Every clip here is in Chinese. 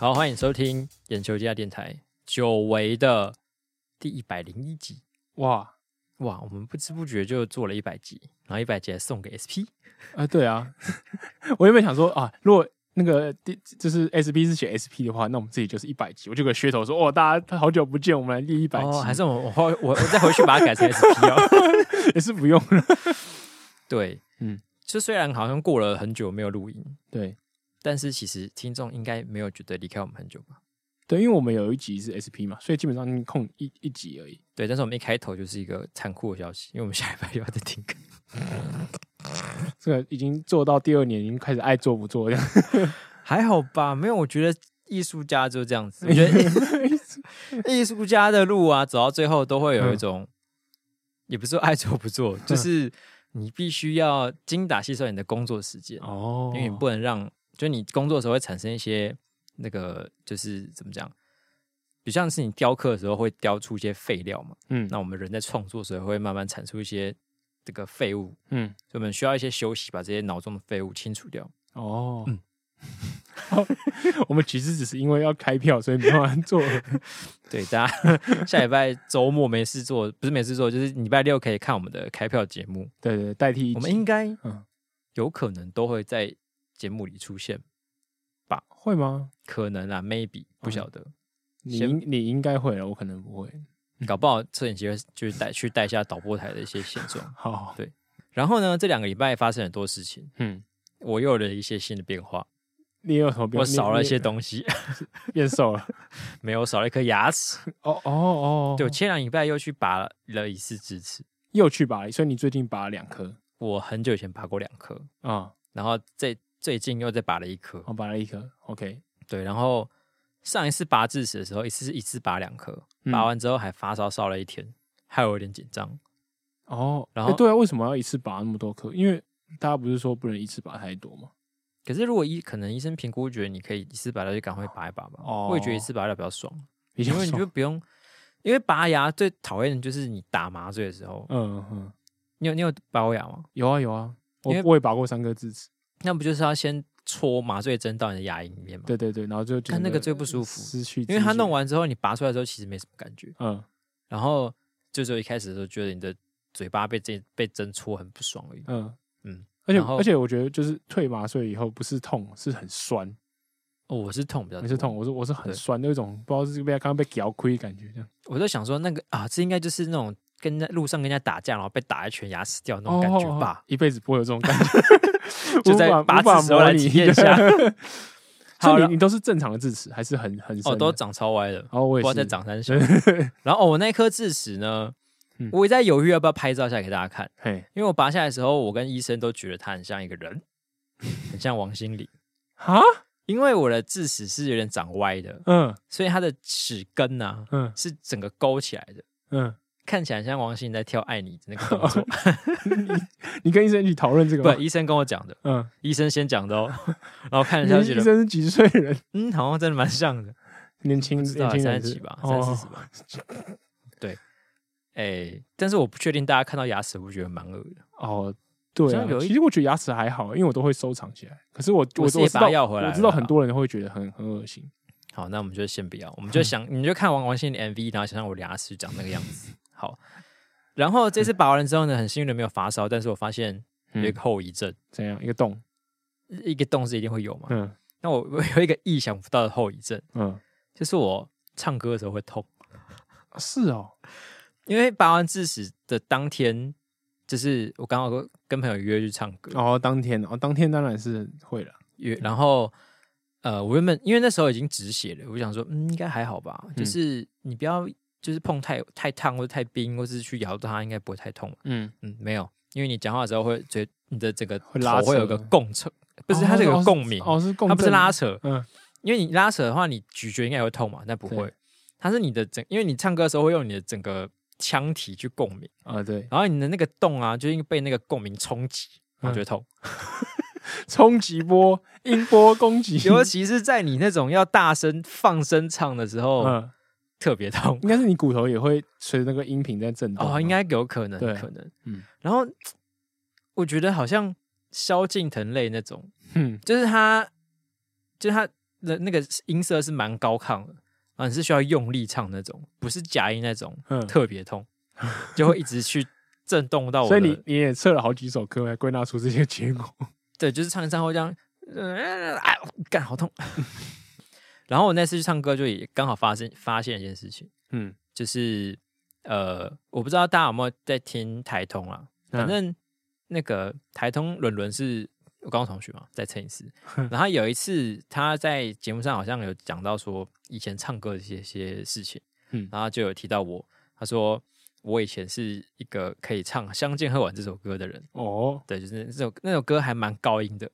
好，欢迎收听眼球家电台久违的第一百零一集。哇哇，我们不知不觉就做了一百集，然后一百集还送给 SP。啊，对啊，我原本想说啊，如果那个第就是 SP 是写 SP 的话，那我们自己就是一百集，我就给噱头说，哦，大家好久不见，我们来立一百集。哦，还是我我我我再回去把它改成 SP 哦，也是不用了。对，嗯，就虽然好像过了很久没有录音，对，但是其实听众应该没有觉得离开我们很久吧？对，因为我们有一集是 SP 嘛，所以基本上空一一集而已。对，但是我们一开头就是一个残酷的消息，因为我们下礼拜又要再停更。这个已经做到第二年，已经开始爱做不做 这样，还好吧？没有，我觉得艺术家就这样子。我觉得 艺术家的路啊，走到最后都会有一种，嗯、也不是说爱做不做，就是你必须要精打细算你的工作时间哦，因为你不能让，就你工作的时候会产生一些那个，就是怎么讲，比如像是你雕刻的时候会雕出一些废料嘛，嗯，那我们人在创作的时候会慢慢产出一些。这个废物，嗯，所以我们需要一些休息，把这些脑中的废物清除掉。哦，嗯，我们其实只是因为要开票，所以没办法做。对，大家 下礼拜周末没事做，不是没事做，就是礼拜六可以看我们的开票节目。对，对对，代替我们应该，嗯，有可能都会在节目里出现吧？会吗？可能啊，maybe 不晓得。你应你应该会了，我可能不会。搞不好摄影机会就是带去带一下导播台的一些现状。好，对。然后呢，这两个礼拜发生很多事情。嗯，我又有了一些新的变化。你有什么变化？我少了一些东西，变瘦了。没有，少了一颗牙齿。哦哦哦。对，我前两礼拜又去拔了一次智齿，又去拔了，所以你最近拔了两颗。我很久以前拔过两颗啊，然后最最近又再拔了一颗。我拔了一颗。OK。对，然后。上一次拔智齿的时候，一次是一次拔两颗，嗯、拔完之后还发烧烧了一天，害我有点紧张。哦，然后、欸、对啊，为什么要一次拔那么多颗？因为大家不是说不能一次拔太多吗？可是如果医可能医生评估觉得你可以一次拔掉，就赶快拔一拔吧。哦，我也觉得一次拔掉比较爽，因为你就不用，因为拔牙最讨厌的就是你打麻醉的时候。嗯嗯，你有你有拔过牙吗？有啊有啊，我我也拔过三颗智齿。那不就是要先？戳麻醉针到你的牙龈里面吗？对对对，然后就看那个最不舒服，失去，因为它弄完之后，你拔出来之后其实没什么感觉。嗯，然后就就一开始的时候觉得你的嘴巴被针被针戳很不爽而已。嗯嗯，而且而且我觉得就是退麻醉以后不是痛，是很酸。哦，我是痛比较，你是痛，我是我是很酸那种，不知道是被刚刚被咬亏感觉这样。我在想说那个啊，这应该就是那种跟在路上跟人家打架，然后被打一拳牙齿掉那种感觉吧？一辈子不会有这种感觉。就在拔智时候来体验一下。好，你你都是正常的智齿，还是很很哦，都长超歪的。然后我也是在长三小。然后哦，我那颗智齿呢，我也在犹豫要不要拍照下来给大家看。嘿，因为我拔下来的时候，我跟医生都觉得他很像一个人，很像王心凌。哈，因为我的智齿是有点长歪的，嗯，所以它的齿根呢，嗯，是整个勾起来的，嗯。看起来像王心凌在跳《爱你》那个动作。你你跟医生一起讨论这个吗？不，医生跟我讲的。嗯，医生先讲的哦。然后看一下，医生是几岁人？嗯，好像真的蛮像的，年轻，年轻三十几吧，三四十吧。对，哎，但是我不确定大家看到牙齿会不会觉得蛮恶的。哦，对，其实我觉得牙齿还好，因为我都会收藏起来。可是我我我知道，我知道很多人会觉得很很恶心。好，那我们就先不要，我们就想，你就看王王心凌的 MV，然后想象我的牙齿长那个样子。好，然后这次拔完之后呢，很幸运的没有发烧，但是我发现有一个后遗症，怎样？一个洞，一个洞是一定会有嘛？嗯，那我我有一个意想不到的后遗症，嗯，就是我唱歌的时候会痛。是哦，因为拔完智齿的当天，就是我刚好跟朋友约去唱歌，哦，当天哦，当天当然是会了约，然后呃，我原本因为那时候已经止血了，我想说，嗯，应该还好吧，就是你不要。就是碰太太烫或者太冰，或是去咬到它，应该不会太痛。嗯嗯，没有，因为你讲话的时候会觉得你的整个头会有个共鸣，不是它这个共鸣哦，是共，它不是拉扯。嗯，因为你拉扯的话，你咀嚼应该也会痛嘛，但不会。它是你的整，因为你唱歌的时候会用你的整个腔体去共鸣啊，对。然后你的那个洞啊，就因为被那个共鸣冲击，然后就会痛。冲击波，音波攻击，尤其是在你那种要大声放声唱的时候。嗯。特别痛，应该是你骨头也会随着那个音频在震动哦，应该有可能，对可能，嗯。然后我觉得好像萧敬腾类那种，嗯，就是他，就是他的那个音色是蛮高亢的，啊，你是需要用力唱那种，不是假音那种，嗯特别痛，就会一直去震动到我。所以你你也测了好几首歌来归纳出这些结果。对，就是唱一唱会这样，呃、啊，干好痛。然后我那次去唱歌，就也刚好发生发现一件事情，嗯，就是呃，我不知道大家有没有在听台通啊，反正那个台通伦伦是我高中同学嘛，在陈思，然后有一次他在节目上好像有讲到说以前唱歌的一些些事情，嗯，然后就有提到我，他说我以前是一个可以唱《相见恨晚》这首歌的人，哦，对，就是那首那首歌还蛮高音的。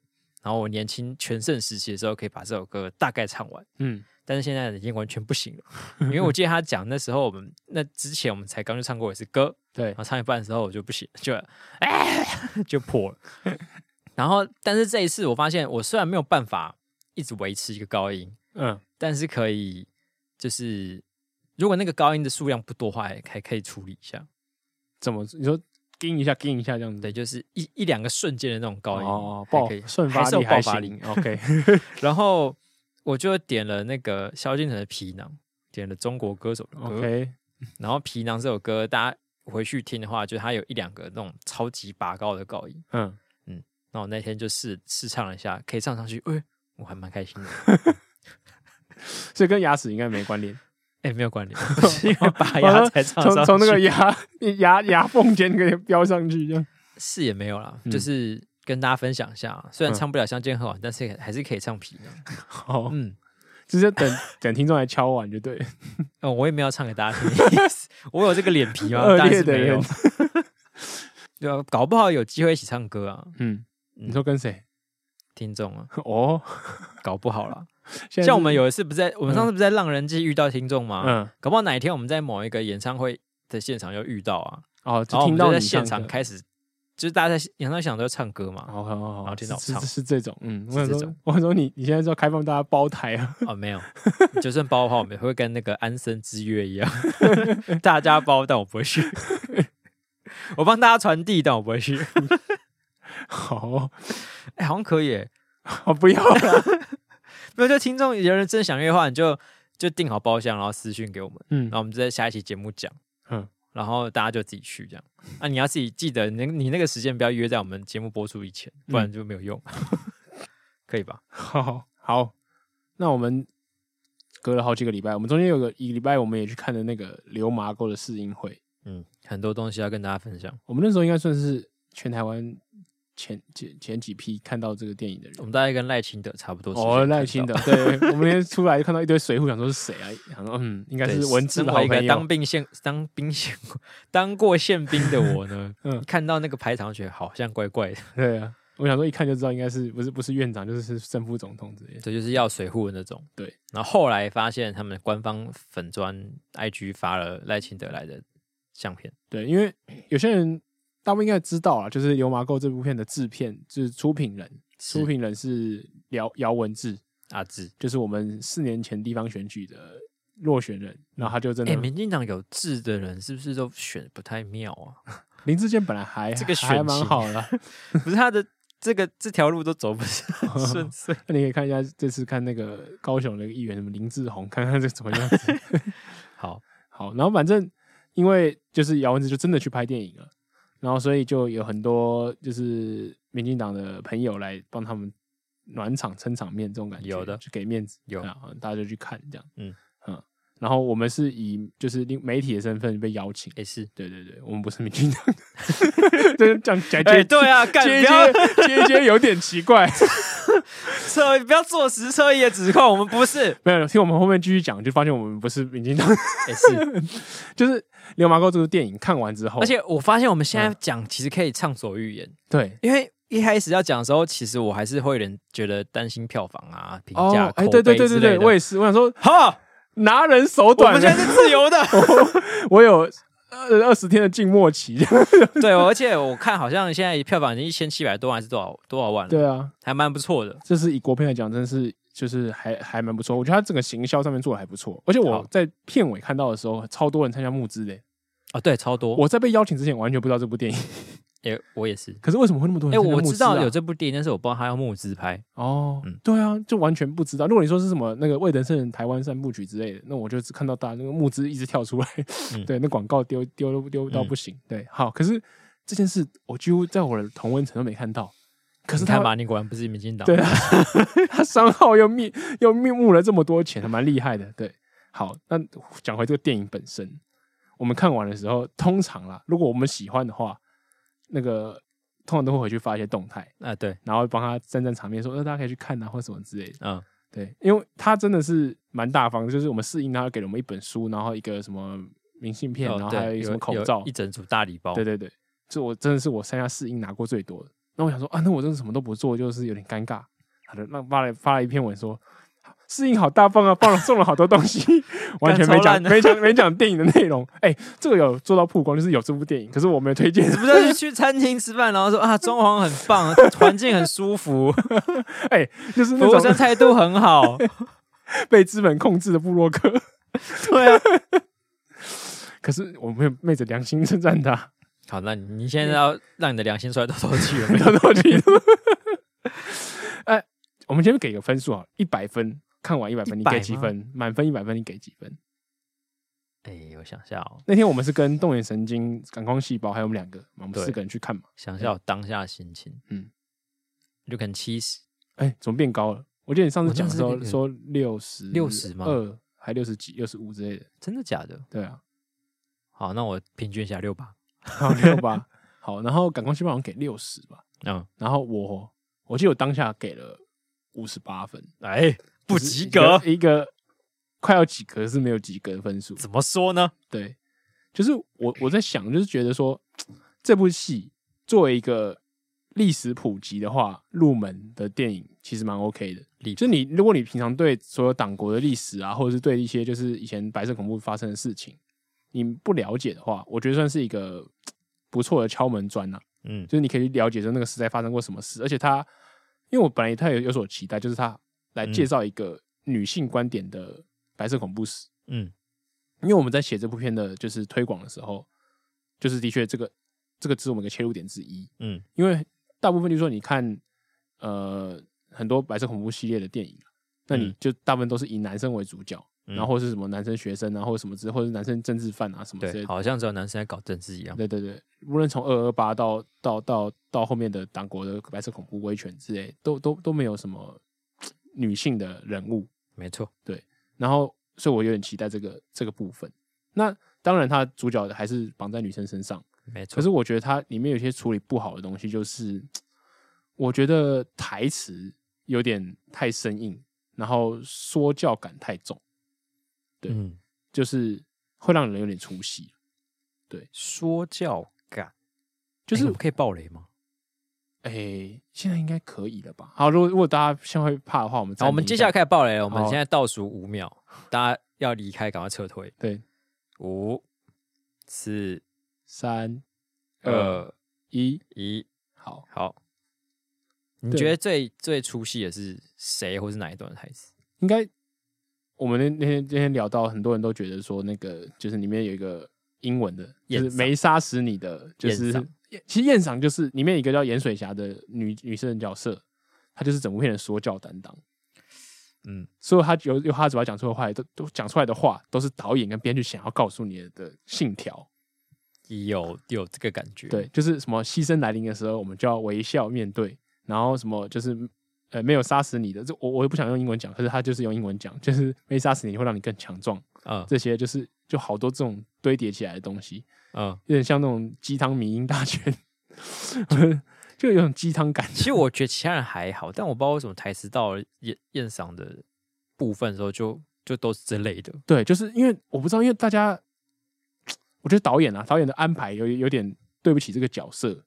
然后我年轻全盛时期的时候，可以把这首歌大概唱完，嗯，但是现在已经完全不行了，因为我记得他讲那时候我们那之前我们才刚去唱过一次歌，对，然后唱一半的时候我就不行，就哎 就破了，然后但是这一次我发现我虽然没有办法一直维持一个高音，嗯，但是可以就是如果那个高音的数量不多的话，还可以处理一下，怎么你说？叮一下，叮一下，这样子，对，就是一一两个瞬间的那种高音，哦，爆瞬发力爆发力，OK。然后我就点了那个萧敬腾的《皮囊》，点了中国歌手的歌，OK。然后《皮囊》这首歌，大家回去听的话，就它有一两个那种超级拔高的高音，嗯嗯。那我那天就试试唱了一下，可以唱上去，哎，我还蛮开心的。所以跟牙齿应该没关联。哎、欸，没有关联，是因为拔牙才唱上去，从从那个牙牙牙缝间给飙上去，这样是也没有啦，嗯、就是跟大家分享一下，虽然唱不了《相见恨晚》，但是还是可以唱皮的。好，嗯，就是等等听众来敲碗就对。哦，我也没有唱给大家听，我有这个脸皮吗？恶劣的人，对啊，搞不好有机会一起唱歌啊。嗯，你说跟谁？听众啊？哦，搞不好了。像我们有一次不在，我们上次不是在浪人记遇到听众吗？嗯，搞不好哪一天我们在某一个演唱会的现场又遇到啊。哦，就听到在现场开始，就是大家在演唱会现场都唱歌嘛。好好好，然后听到唱是这种，嗯，我说我说你你现在是要开放大家包台啊？哦，没有，就算包的话，我们也会跟那个安生之约一样，大家包，但我不会去。我帮大家传递，但我不会去。好，哎，好像可以，我 不要了。没有，就听众有人真的想约的话，你就就订好包厢，然后私讯给我们，嗯，然后我们就在下一期节目讲，嗯，然后大家就自己去这样。啊，你要自己记得，你你那个时间不要约在我们节目播出以前，不然就没有用，嗯、可以吧？好，好，那我们隔了好几个礼拜，我们中间有个一个礼拜，我们也去看了那个刘麻沟的试音会，嗯，很多东西要跟大家分享。我们那时候应该算是全台湾。前前前几批看到这个电影的人，我们大概跟赖清德差不多。哦，赖清德，对，我们那天出来就看到一堆水户，想说是谁啊？想说嗯，应该是文字的好朋友。当兵宪当兵宪当过宪兵的我呢，嗯，看到那个排场，觉得好像怪怪的。对啊，我想说一看就知道，应该是不是不是院长，就是是正副总统之类的。这就是要水户的那种。对，然后后来发现他们官方粉砖 IG 发了赖清德来的相片。对，因为有些人。大部分应该知道啊，就是《油麻沟》这部片的制片，就是出品人，出品人是姚姚文智阿智，就是我们四年前地方选举的落选人，然后他就真的，哎、欸，民进党有志的人是不是都选不太妙啊？林志坚本来还这个选还蛮好的，不是他的这个这条路都走不 顺遂。那你可以看一下这次看那个高雄那个议员什么林志宏，看看这怎么样子。好好，然后反正因为就是姚文志就真的去拍电影了。然后，所以就有很多就是民进党的朋友来帮他们暖场、撑场面，这种感觉有的，就给面子，有，大家就去看这样，嗯嗯。然后我们是以就是媒体的身份被邀请，也是，对对对，我们不是民进党的，这样讲接对啊，接接接接有点奇怪，侧不要坐实车也指控，我们不是，没有听我们后面继续讲，就发现我们不是民进党，也是，就是。《流氓沟》这部电影看完之后，而且我发现我们现在讲其实可以畅所欲言。对，因为一开始要讲的时候，其实我还是会有点觉得担心票房啊、评价、哎，对对对对对，我也是。我想说，哈，拿人手短，我们现在是自由的。我有二十天的静默期。对，而且我看好像现在票房已经一千七百多万，还是多少多少万了？对啊，还蛮不错的。这是以国片来讲，真是就是还还蛮不错。我觉得它整个行销上面做的还不错。而且我在片尾看到的时候，超多人参加募资的。啊、哦，对，超多！我在被邀请之前完全不知道这部电影，哎，我也是。可是为什么会那么多人？哎，我知道有这部电影，但是我不知道他要募资拍。哦，嗯，对啊，就完全不知道。如果你说是什么那个魏德圣台湾三部曲之类的，那我就只看到大那个募资一直跳出来，对，那广告丢丢丢到不行。对，好，可是这件事我几乎在我的同温层都没看到。可是他马你果然不是民进党。对啊，他商号又密又密募了这么多钱，还蛮厉害的。对，好，那讲回这个电影本身。我们看完的时候，通常啦，如果我们喜欢的话，那个通常都会回去发一些动态啊，对，然后帮他站站场面，说，那大家可以去看啊，或什么之类的。嗯，对，因为他真的是蛮大方的，就是我们试映他给了我们一本书，然后一个什么明信片，然后还有一个什么口罩，一整组大礼包。对对对，这我真的是我参加试映拿过最多的。那我想说啊，那我真的什么都不做，就是有点尴尬。好的，那发了发了一篇文说。适应好大方啊，放了送了好多东西，完全没讲没讲没讲电影的内容。哎、欸，这个有做到曝光，就是有这部电影，可是我没有推荐。是不是去餐厅吃饭，然后说啊，装潢很棒，环境很舒服，哎、欸，就是服务生态度很好，被资本控制的布洛克。对啊，可是我没有昧着良心称赞他。好，那你现在要让你的良心出来透透气了，透透气。哎，我们先给个分数啊，一百分。看完一百分，你给几分？满分一百分，你给几分？哎、欸，我想一下哦。那天我们是跟动眼神经、感光细胞还有我们两个，我们四个人去看嘛。想一下我当下的心情，嗯，就可能七十。哎、欸，怎么变高了？我记得你上次讲的时候说六十，六十吗？二还六十几、六十五之类的。真的假的？对啊。好，那我平均一下六八。好，六八。好，然后感光细胞好像给六十吧。嗯。然后我，我记得我当下给了五十八分。哎、欸。不及格，一个快要及格是没有及格的分数。怎么说呢？对，就是我我在想，就是觉得说这部戏作为一个历史普及的话，入门的电影其实蛮 OK 的。就你如果你平常对所有党国的历史啊，或者是对一些就是以前白色恐怖发生的事情，你不了解的话，我觉得算是一个不错的敲门砖呐。嗯，就是你可以了解说那个时代发生过什么事，而且他，因为我本来他有有所期待，就是他。来介绍一个女性观点的白色恐怖史。嗯，因为我们在写这部片的，就是推广的时候，就是的确这个这个只是我们的切入点之一。嗯，因为大部分就是说，你看，呃，很多白色恐怖系列的电影，那你就大部分都是以男生为主角，然后或是什么男生学生啊，或者什么之，或者是男生政治犯啊什么之类的。好像只有男生在搞政治一样。对对对，无论从二二八到到到到后面的党国的白色恐怖威权之类，都都都没有什么。女性的人物，没错，对，然后，所以我有点期待这个这个部分。那当然，他主角还是绑在女生身上，没错。可是我觉得它里面有些处理不好的东西，就是 我觉得台词有点太生硬，然后说教感太重，对，嗯、就是会让人有点出戏。对，说教感，就是、欸、可以爆雷吗？哎、欸，现在应该可以了吧？好，如果如果大家现在会怕的话，我们好，我们接下来开始爆雷了。我们现在倒数五秒，大家要离开，赶快撤退。对，五、四、三、二、一、一。好，好。你觉得最最出戏的是谁，或是哪一段台词？应该我们那那天那天聊到，很多人都觉得说，那个就是里面有一个英文的，就是没杀死你的，就是。其实燕赏就是里面一个叫盐水侠的女女生的角色，她就是整部片的说教担当。嗯，所以她有有她嘴巴讲出的话，都都讲出来的话，都是导演跟编剧想要告诉你的信条。有有这个感觉，对，就是什么牺牲来临的时候，我们就要微笑面对。然后什么就是呃没有杀死你的，这我我也不想用英文讲，可是他就是用英文讲，就是 没杀死你会让你更强壮啊。这些就是就好多这种堆叠起来的东西。嗯，有点像那种鸡汤迷音大全，就有种鸡汤感。其实我觉得其他人还好，但我不知道为什么台词到了燕燕赏的部分的时候就，就就都是这类的。对，就是因为我不知道，因为大家，我觉得导演啊，导演的安排有有点对不起这个角色，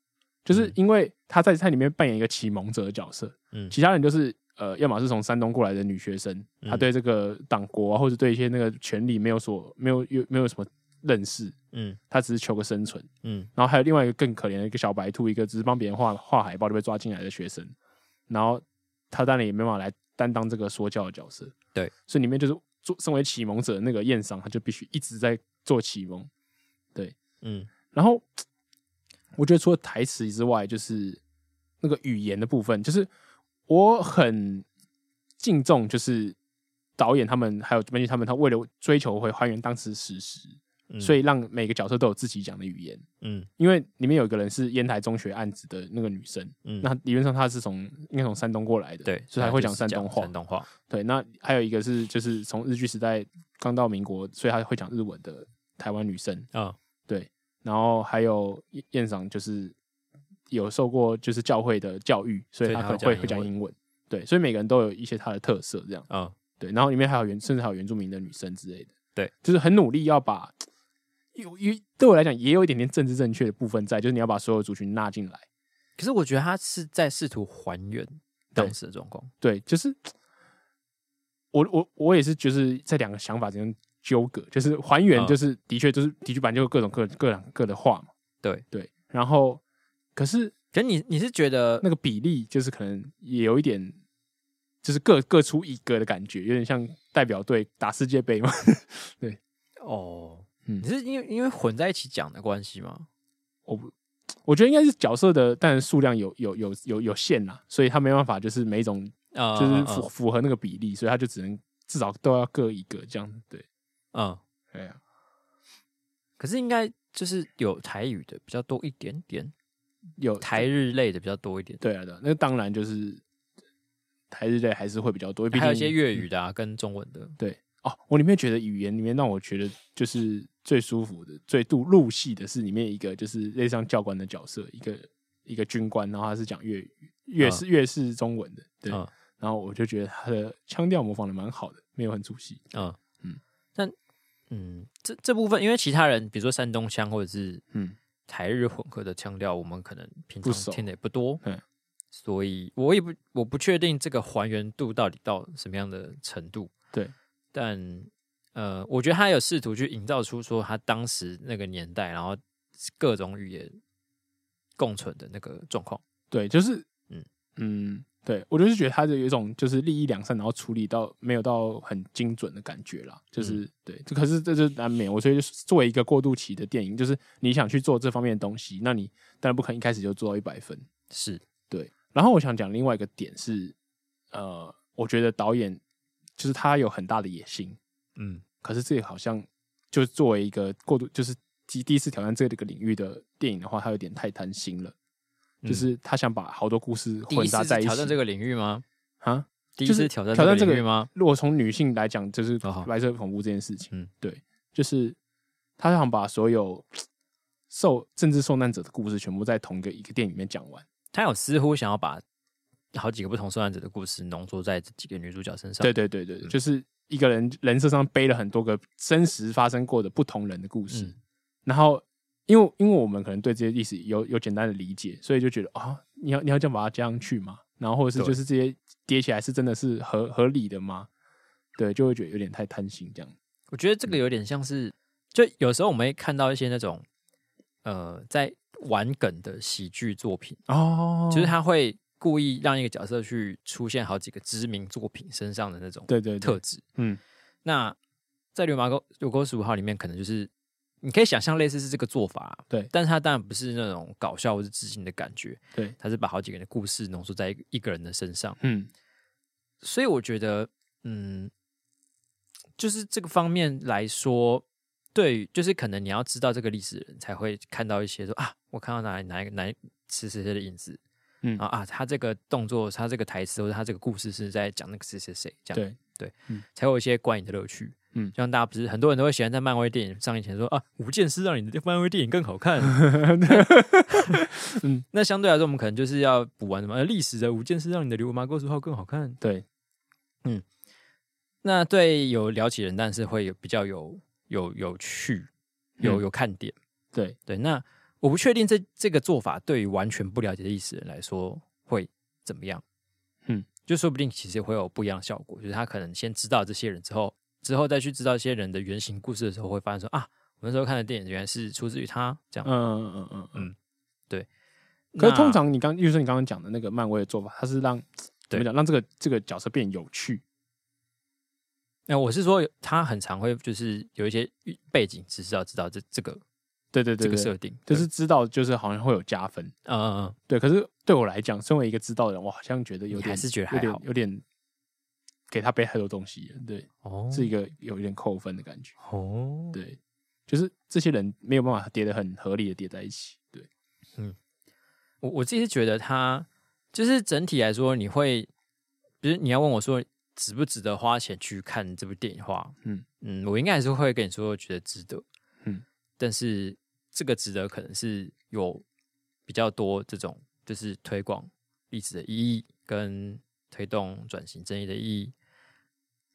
就是因为他在他里面扮演一个启蒙者的角色，嗯，其他人就是呃，要么是从山东过来的女学生，她对这个党国啊，或者对一些那个权力没有所没有有没有什么。认识，嗯，她只是求个生存，嗯，然后还有另外一个更可怜的一个小白兔，一个只是帮别人画画海报就被抓进来的学生，然后他当然也没办法来担当这个说教的角色，对，所以里面就是做身为启蒙者的那个燕赏，他就必须一直在做启蒙，对，嗯，然后我觉得除了台词之外，就是那个语言的部分，就是我很敬重，就是导演他们还有编剧他们，他为了追求会还原当时史实。所以让每个角色都有自己讲的语言，嗯，因为里面有一个人是烟台中学案子的那个女生，嗯，那理论上她是从应该从山东过来的，对，所以她会讲山东话，山东话，对。那还有一个是就是从日据时代刚到民国，所以她会讲日文的台湾女生，啊、哦，对。然后还有燕长就是有受过就是教会的教育，所以他可能会会讲英文，对。所以每个人都有一些他的特色，这样，啊、哦，对。然后里面还有原甚至还有原住民的女生之类的，对，就是很努力要把。有，有对我来讲也有一点点政治正确的部分在，就是你要把所有族群纳进来。可是我觉得他是在试图还原当时的状况。对，就是 我我我也是，就是在两个想法之间纠葛。就是还原，就是的确就是的确版就各种各各两各的话嘛。对对。然后，可是，可是你你是觉得那个比例就是可能也有一点，就是各各出一个的感觉，有点像代表队打世界杯嘛？对，哦。你是因为因为混在一起讲的关系吗？我不，我觉得应该是角色的，但是数量有有有有有限呐，所以他没办法就是每一种就是符符合那个比例，所以他就只能至少都要各一个这样子。对，嗯，对啊。可是应该就是有台语的比较多一点点，有台日类的比较多一点。对啊，对，那当然就是台日类还是会比较多，还有一些粤语的啊，跟中文的。对哦，我里面觉得语言里面让我觉得就是。最舒服的、最入入戏的是里面一个，就是类似像教官的角色，一个一个军官，然后他是讲粤语，粤是粤是中文的，对。嗯、然后我就觉得他的腔调模仿的蛮好的，没有很出戏。嗯嗯。但嗯，这这部分，因为其他人，比如说山东腔或者是嗯台日混合的腔调，我们可能平常听的也不多，嗯。所以我也不我不确定这个还原度到底到什么样的程度。对，但。呃，我觉得他有试图去营造出说他当时那个年代，然后各种语言共存的那个状况。对，就是嗯嗯，对我就是觉得他的有一种就是利益两善，然后处理到没有到很精准的感觉啦。就是、嗯、对，可是这就难免。我觉得作为一个过渡期的电影，就是你想去做这方面的东西，那你当然不可能一开始就做到一百分。是对。然后我想讲另外一个点是，呃，我觉得导演就是他有很大的野心。嗯，可是这个好像就作为一个过渡，就是第第一次挑战这个领域的电影的话，他有点太贪心了。嗯、就是他想把好多故事混杂在一起。挑战这个领域吗？啊，第一次挑战挑战这个领域吗？如果从女性来讲，就是白色恐怖这件事情。嗯，对，就是他想把所有受政治受难者的故事全部在同一个一个电影里面讲完。他有似乎想要把好几个不同受难者的故事浓缩在这几个女主角身上。对对对对，嗯、就是。一个人人设上背了很多个真实发生过的不同人的故事，嗯、然后因为因为我们可能对这些历史有有简单的理解，所以就觉得啊、哦，你要你要这样把它加上去嘛，然后或者是就是这些叠起来是真的是合合理的吗？对，就会觉得有点太贪心这样。我觉得这个有点像是，就有时候我们会看到一些那种呃在玩梗的喜剧作品哦，就是他会。故意让一个角色去出现好几个知名作品身上的那种对对特质，嗯，那在《流氓沟有沟十五号》里面，可能就是你可以想象类似是这个做法，对，但是他当然不是那种搞笑或是自信的感觉，对，它是把好几个人的故事浓缩在一个人的身上，嗯，所以我觉得，嗯，就是这个方面来说，对，就是可能你要知道这个历史人才会看到一些说啊，我看到哪里哪一个哪谁谁谁的影子。嗯啊啊，他这个动作，他这个台词，或者他这个故事是在讲那个谁谁谁这样，对对，嗯，才有一些观影的乐趣。嗯，就像大家不是很多人都会喜欢在漫威电影上映前说啊，五件事让你的漫威电影更好看。嗯，那相对来说，我们可能就是要补完什么历史的五件事让你的流麻沟十号更好看。对，嗯，那对有聊起人，但是会有比较有有有趣，有有看点。对对，那。我不确定这这个做法对于完全不了解历史的人来说会怎么样，嗯，就说不定其实会有不一样的效果。就是他可能先知道这些人之后，之后再去知道一些人的原型故事的时候，会发现说啊，我那时候看的电影原来是出自于他这样。嗯嗯嗯嗯嗯，对。可是通常你刚，就是你刚刚讲的那个漫威的做法，它是让怎么讲，让这个这个角色变有趣。那我是说，他很常会就是有一些背景知识要知道这这个。对对对，这个设定就是知道，就是好像会有加分。嗯嗯嗯，对。可是对我来讲，身为一个知道的人，我好像觉得有点，还是觉得有点有点给他背太多东西。对，哦，是一个有一点扣分的感觉。哦，对，就是这些人没有办法叠得很合理的叠在一起。对，嗯，我我自己是觉得他就是整体来说，你会，比如你要问我说值不值得花钱去看这部电影的话，嗯嗯，我应该还是会跟你说，觉得值得。嗯，但是这个值得可能是有比较多这种，就是推广历史的意义跟推动转型正义的意义，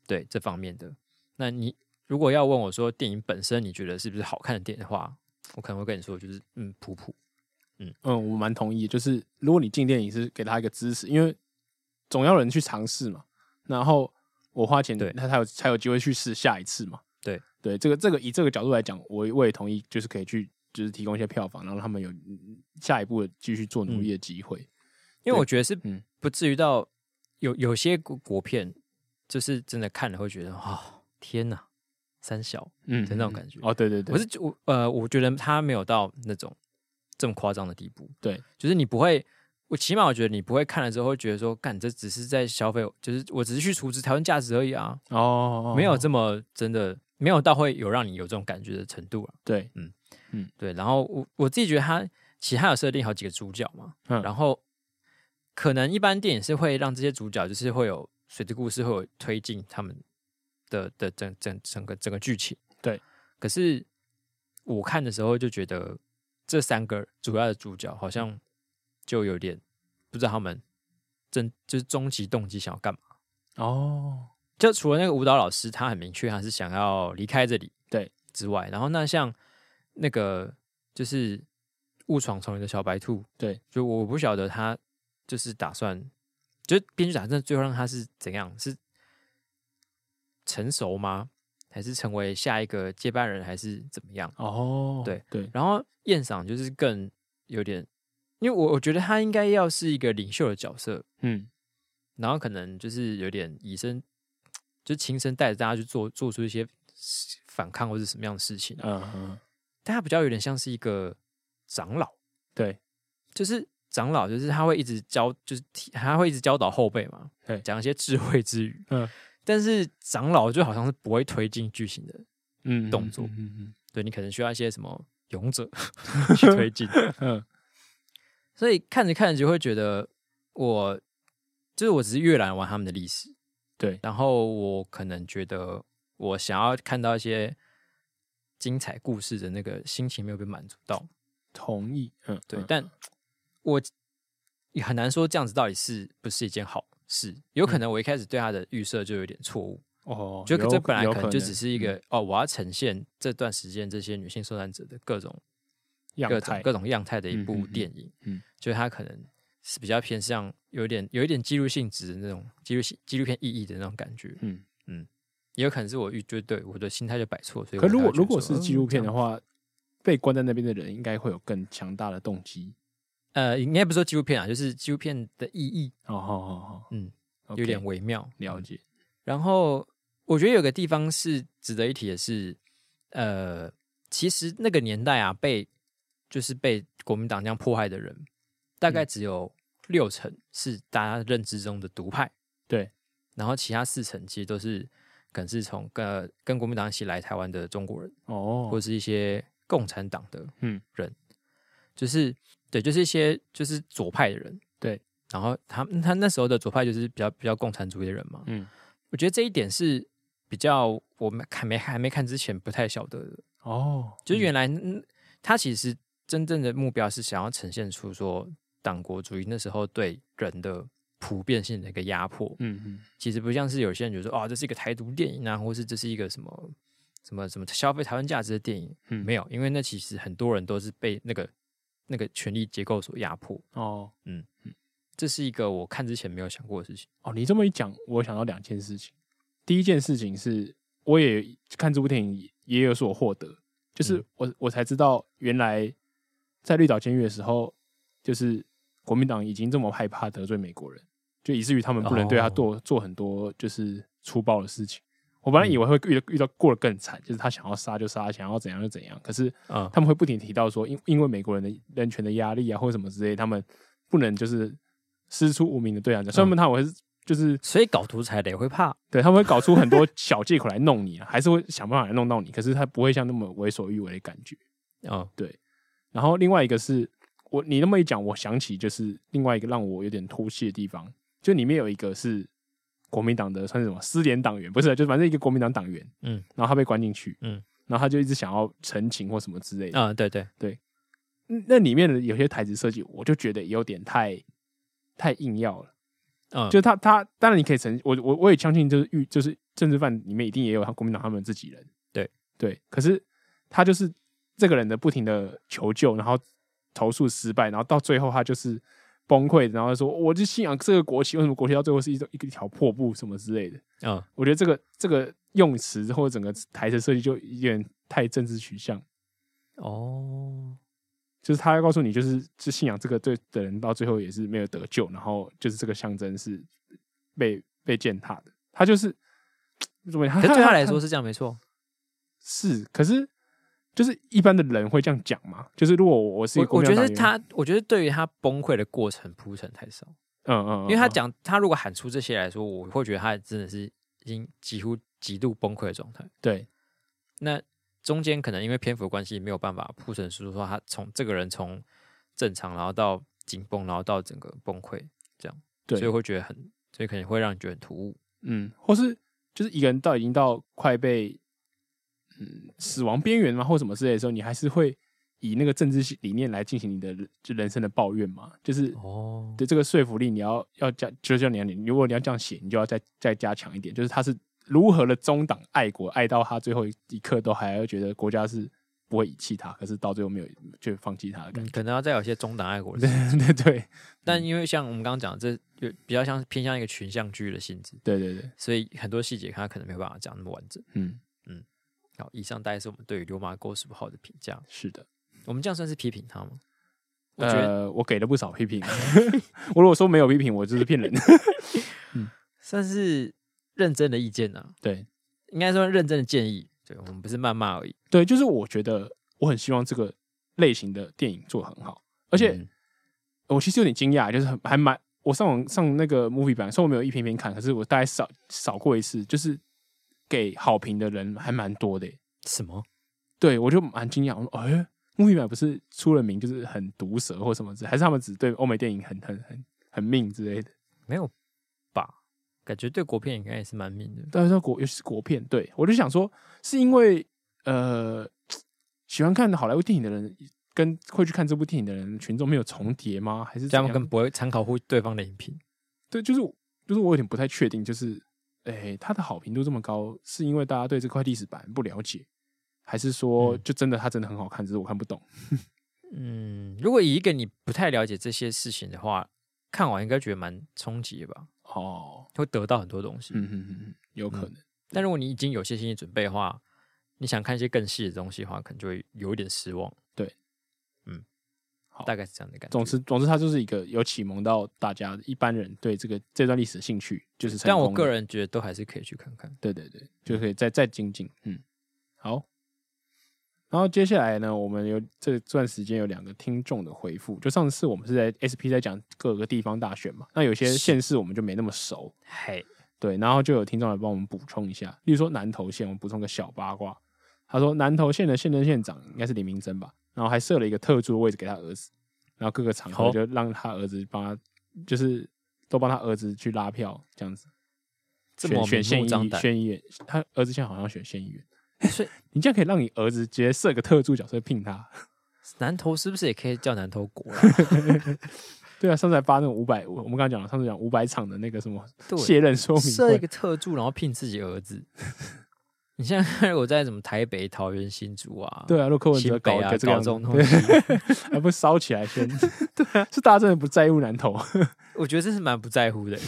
对这方面的。那你如果要问我说电影本身你觉得是不是好看的电影的话，我可能会跟你说就是嗯普普，嗯嗯，我蛮同意，就是如果你进电影是给他一个支持，因为总要有人去尝试嘛，然后我花钱，对，他才有才有机会去试下一次嘛。对对，这个这个以这个角度来讲，我我也同意，就是可以去就是提供一些票房，然后他们有下一步的继续做努力的机会。嗯、因为我觉得是不至于到有有些国国片，就是真的看了会觉得啊、哦、天哪，三小嗯的那种感觉。哦，对对对，我是我呃，我觉得他没有到那种这么夸张的地步。对，就是你不会，我起码我觉得你不会看了之后会觉得说，干这只是在消费，就是我只是去储值台湾价值而已啊。哦，没有这么真的。没有到会有让你有这种感觉的程度了。对，嗯嗯，对。然后我我自己觉得他其实他有设定好几个主角嘛，嗯，然后可能一般电影是会让这些主角就是会有随着故事会有推进他们的的整整整个整个剧情。对。可是我看的时候就觉得这三个主要的主角好像就有点不知道他们真就是终极动机想要干嘛。哦。就除了那个舞蹈老师，他很明确，他是想要离开这里，对之外，然后那像那个就是误闯丛林的小白兔，对，就我不晓得他就是打算，就编剧打算最后让他是怎样，是成熟吗？还是成为下一个接班人，还是怎么样？哦，对对，然后燕赏就是更有点，因为我我觉得他应该要是一个领袖的角色，嗯，然后可能就是有点以身。就亲身带着大家去做做出一些反抗或者什么样的事情，嗯嗯，但他比较有点像是一个长老，对，就是长老，就是他会一直教，就是他会一直教导后辈嘛，对，讲一些智慧之语，嗯，但是长老就好像是不会推进剧情的，嗯，动作，嗯嗯，嗯，对，你可能需要一些什么勇者 去推进，嗯，所以看着看着就会觉得我就是我只是阅览完他们的历史。对，然后我可能觉得我想要看到一些精彩故事的那个心情没有被满足到。同意，嗯，对，嗯、但我也很难说这样子到底是不是一件好事。有可能我一开始对他的预设就有点错误哦，就这本来可能就只是一个、嗯、哦，我要呈现这段时间这些女性受难者的各种各种各种样态的一部电影，嗯，就是他可能。是比较偏向有点有一点记录性质的那种记录性纪录片意义的那种感觉，嗯嗯，也有可能是我预就对我的心态就摆错，所以可如果如果是纪录片的话，被关在那边的人应该会有更强大的动机。呃，应该不是说纪录片啊，就是纪录片的意义。哦，好好好，嗯，有点微妙，了解。然后我觉得有个地方是值得一提的是，呃，其实那个年代啊，被就是被国民党这样迫害的人。大概只有六成是大家认知中的独派，对，然后其他四成其实都是可能是从跟跟国民党一起来台湾的中国人哦，或是一些共产党的嗯人，就是对，就是一些就是左派的人，对，然后他他那时候的左派就是比较比较共产主义的人嘛，嗯，我觉得这一点是比较我们还没还没看之前不太晓得的。哦，就是原来他其实真正的目标是想要呈现出说。党国主义那时候对人的普遍性的一个压迫，嗯嗯，其实不像是有些人觉得说，哦，这是一个台独电影啊，或是这是一个什么什么什么消费台湾价值的电影，嗯，没有，因为那其实很多人都是被那个那个权力结构所压迫，哦，嗯嗯，这是一个我看之前没有想过的事情。哦，你这么一讲，我想到两件事情。第一件事情是，我也看这部电影也有所获得，就是我、嗯、我才知道，原来在绿岛监狱的时候，就是。国民党已经这么害怕得罪美国人，就以至于他们不能对他做做很多就是粗暴的事情。我本来以为会遇到遇到过得更惨，就是他想要杀就杀，想要怎样就怎样。可是，嗯，他们会不停提到说，因因为美国人的人权的压力啊，或者什么之类，他们不能就是师出无名的对象。所以他们他会就是，所以搞独裁的也会怕，对他们会搞出很多 小借口来弄你啊，还是会想办法来弄到你。可是他不会像那么为所欲为的感觉。啊，对。然后另外一个是我你那么一讲，我想起就是另外一个让我有点脱戏的地方，就里面有一个是。国民党的算是什么失联党员？不是，就反正一个国民党党员，嗯，然后他被关进去，嗯，然后他就一直想要澄清或什么之类的，啊，对对。对，那里面的有些台词设计，我就觉得有点太太硬要了，嗯，就他他当然你可以陈，我我我也相信，就是遇就是政治犯里面一定也有他国民党他们自己人，对。对，可是他就是这个人的不停的求救，然后投诉失败，然后到最后他就是。崩溃，然后说：“我就信仰这个国旗，为什么国旗到最后是一一条破布什么之类的？”啊、嗯，我觉得这个这个用词或者整个台词设计就有点太政治取向。哦，就是他要告诉你，就是是信仰这个对的人，到最后也是没有得救，然后就是这个象征是被被践踏的。他就是怎么？可是对他来说是这样，没错。是，可是。就是一般的人会这样讲嘛？就是如果我是一个，我觉得他，我觉得对于他崩溃的过程铺陈太少。嗯嗯，因为他讲他如果喊出这些来说，我会觉得他真的是已经几乎极度崩溃的状态。对，那中间可能因为篇幅的关系，没有办法铺陈出说他从这个人从正常，然后到紧绷，然后到整个崩溃这样。对，所以会觉得很，所以可能会让你觉得很突兀。嗯，或是就是一个人到已经到快被。嗯，死亡边缘嘛，或什么之类的时候，你还是会以那个政治理念来进行你的就人生的抱怨嘛？就是哦，对这个说服力，你要要加，就叫你要你，如果你要这样写，你就要再再加强一点，就是他是如何的中党爱国，爱到他最后一刻都还要觉得国家是不会遗弃他，可是到最后没有就放弃他的感觉，可能要再有些中党爱国的对对 对。但因为像我们刚刚讲，这就比较像偏向一个群像剧的性质，对对对，所以很多细节他可能没有办法讲那么完整，嗯。好，以上大概是我们对于流麻沟十五号的评价。是的，我们这样算是批评他吗？我觉得我给了不少批评。我如果说没有批评，我就是骗人。嗯，算是认真的意见呢、啊。对，应该说认真的建议。对，我们不是谩骂而已。对，就是我觉得我很希望这个类型的电影做得很好。而且、嗯、我其实有点惊讶，就是很还蛮我上网上那个 movie 版，虽然我没有一篇篇看，可是我大概扫扫过一次，就是。给好评的人还蛮多的。什么？对，我就蛮惊讶。我说：“哎、欸，木易买不是出了名就是很毒舌或什么之类，还是他们只对欧美电影很很很很命之类的？没有吧？感觉对国片应该也是蛮命的。但是国尤其是国片，对我就想说，是因为呃喜欢看好莱坞电影的人跟会去看这部电影的人群众没有重叠吗？还是这样跟不会参考互对方的影评？对，就是就是我有点不太确定，就是。”哎、欸，他的好评度这么高，是因为大家对这块历史版不了解，还是说就真的它真的很好看，只是我看不懂？嗯，如果以一个你不太了解这些事情的话，看完应该觉得蛮冲击的吧？哦，会得到很多东西。嗯哼哼哼，有可能、嗯。但如果你已经有些心理准备的话，你想看一些更细的东西的话，可能就会有一点失望。对。好，大概是这样的感觉。总之，总之，它就是一个有启蒙到大家一般人对这个这段历史的兴趣，就是。但我个人觉得都还是可以去看看。对对对，就可以再再精进。嗯，好。然后接下来呢，我们有这段时间有两个听众的回复。就上次我们是在 SP 在讲各个地方大选嘛，那有些县市我们就没那么熟。嘿，对，然后就有听众来帮我们补充一下，例如说南投县，我们补充个小八卦。他说南投县的县任县长应该是李明珍吧。然后还设了一个特助的位置给他儿子，然后各个场合就让他儿子帮他，就是都帮他儿子去拉票这样子。选选县议选议员，他儿子现在好像选县议员。所以你这样可以让你儿子直接设个特助角色聘他。南投是不是也可以叫南投国？对啊，上次还发那种五百，我们刚刚讲了，上次讲五百场的那个什么卸任说明会，设一个特助，然后聘自己儿子。你现在看我在什么台北、桃园、新竹啊？对啊，陆柯文哲搞一个这种东西，还不烧起来先？对啊，是大家真的不在乎南投？我觉得这是蛮不在乎的，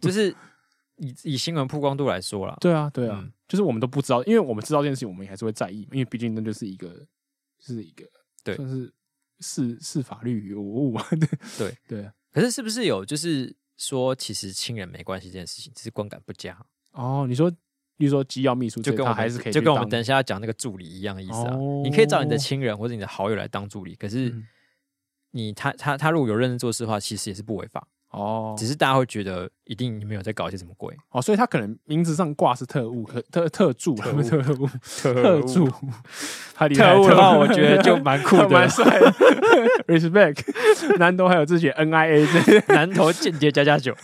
就是以以新闻曝光度来说啦。对啊，对啊，嗯、就是我们都不知道，因为我们知道这件事情，我们也还是会在意，因为毕竟那就是一个，就是一个，对，算是视视法律于无物嘛。对对对啊。可是是不是有就是说，其实亲人没关系这件事情，只是观感不佳？哦，你说。例如说机要秘书，就跟我还是可以，就跟我们等一下要讲那个助理一样的意思啊。哦、你可以找你的亲人或者你的好友来当助理，可是你他他他如果有认真做事的话，其实也是不违法。哦，只是大家会觉得一定你们有在搞一些什么鬼哦，所以他可能名字上挂是特务、特特特助、特务、特务、特助，他特务的话，我觉得就 蛮酷的，蛮帅。Respect，南投还有自己 NIA 这些南投间谍加加酒。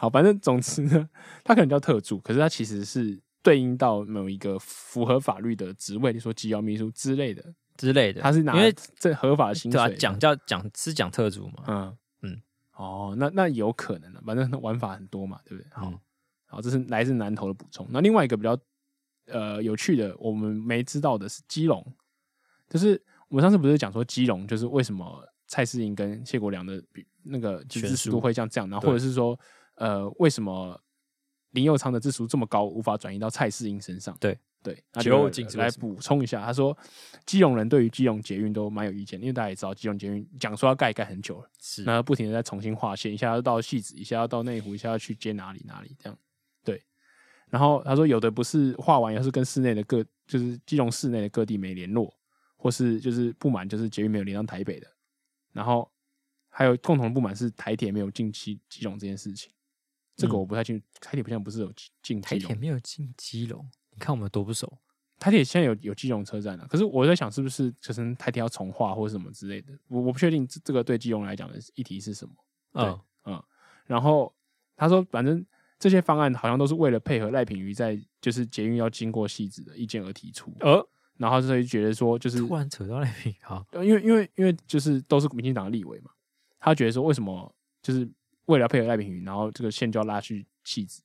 好，反正总之呢，他可能叫特助，可是他其实是对应到某一个符合法律的职位，你说机要秘书之类的之类的，他是拿因为这合法的薪水讲叫讲是讲特助嘛，嗯嗯。哦，那那有可能的，反正玩法很多嘛，对不对？好，嗯、好，这是来自南投的补充。那另外一个比较呃有趣的，我们没知道的是基隆，就是我们上次不是讲说基隆，就是为什么蔡适应跟谢国良的那个支持度会像这样，然后或者是说呃为什么林佑昌的支持度这么高，无法转移到蔡世英身上？对。对，那就来补充一下。他说，基隆人对于基隆捷运都蛮有意见，因为大家也知道，基隆捷运讲说要盖盖很久了，是，那不停的在重新划线，一下要到汐止，一下要到内湖，一下要去接哪里哪里这样。对，然后他说，有的不是画完，而是跟市内的各，就是基隆市内的各地没联络，或是就是不满，就是捷运没有连到台北的。然后还有共同的不满是台铁没有进基基隆这件事情，这个我不太清楚，台铁不像不是有进台铁没有进基隆。你看我们多不熟，台铁现在有有基隆车站了，可是我在想是不是就是台铁要重划或者什么之类的，我我不确定这这个对基隆来讲的议题是什么。嗯嗯，然后他说，反正这些方案好像都是为了配合赖品瑜在就是捷运要经过汐止的意见而提出。呃，然后所以觉得说就是突然扯到赖品妤，因为因为因为就是都是民进党的立委嘛，他觉得说为什么就是为了配合赖品妤，然后这个线就要拉去戏子，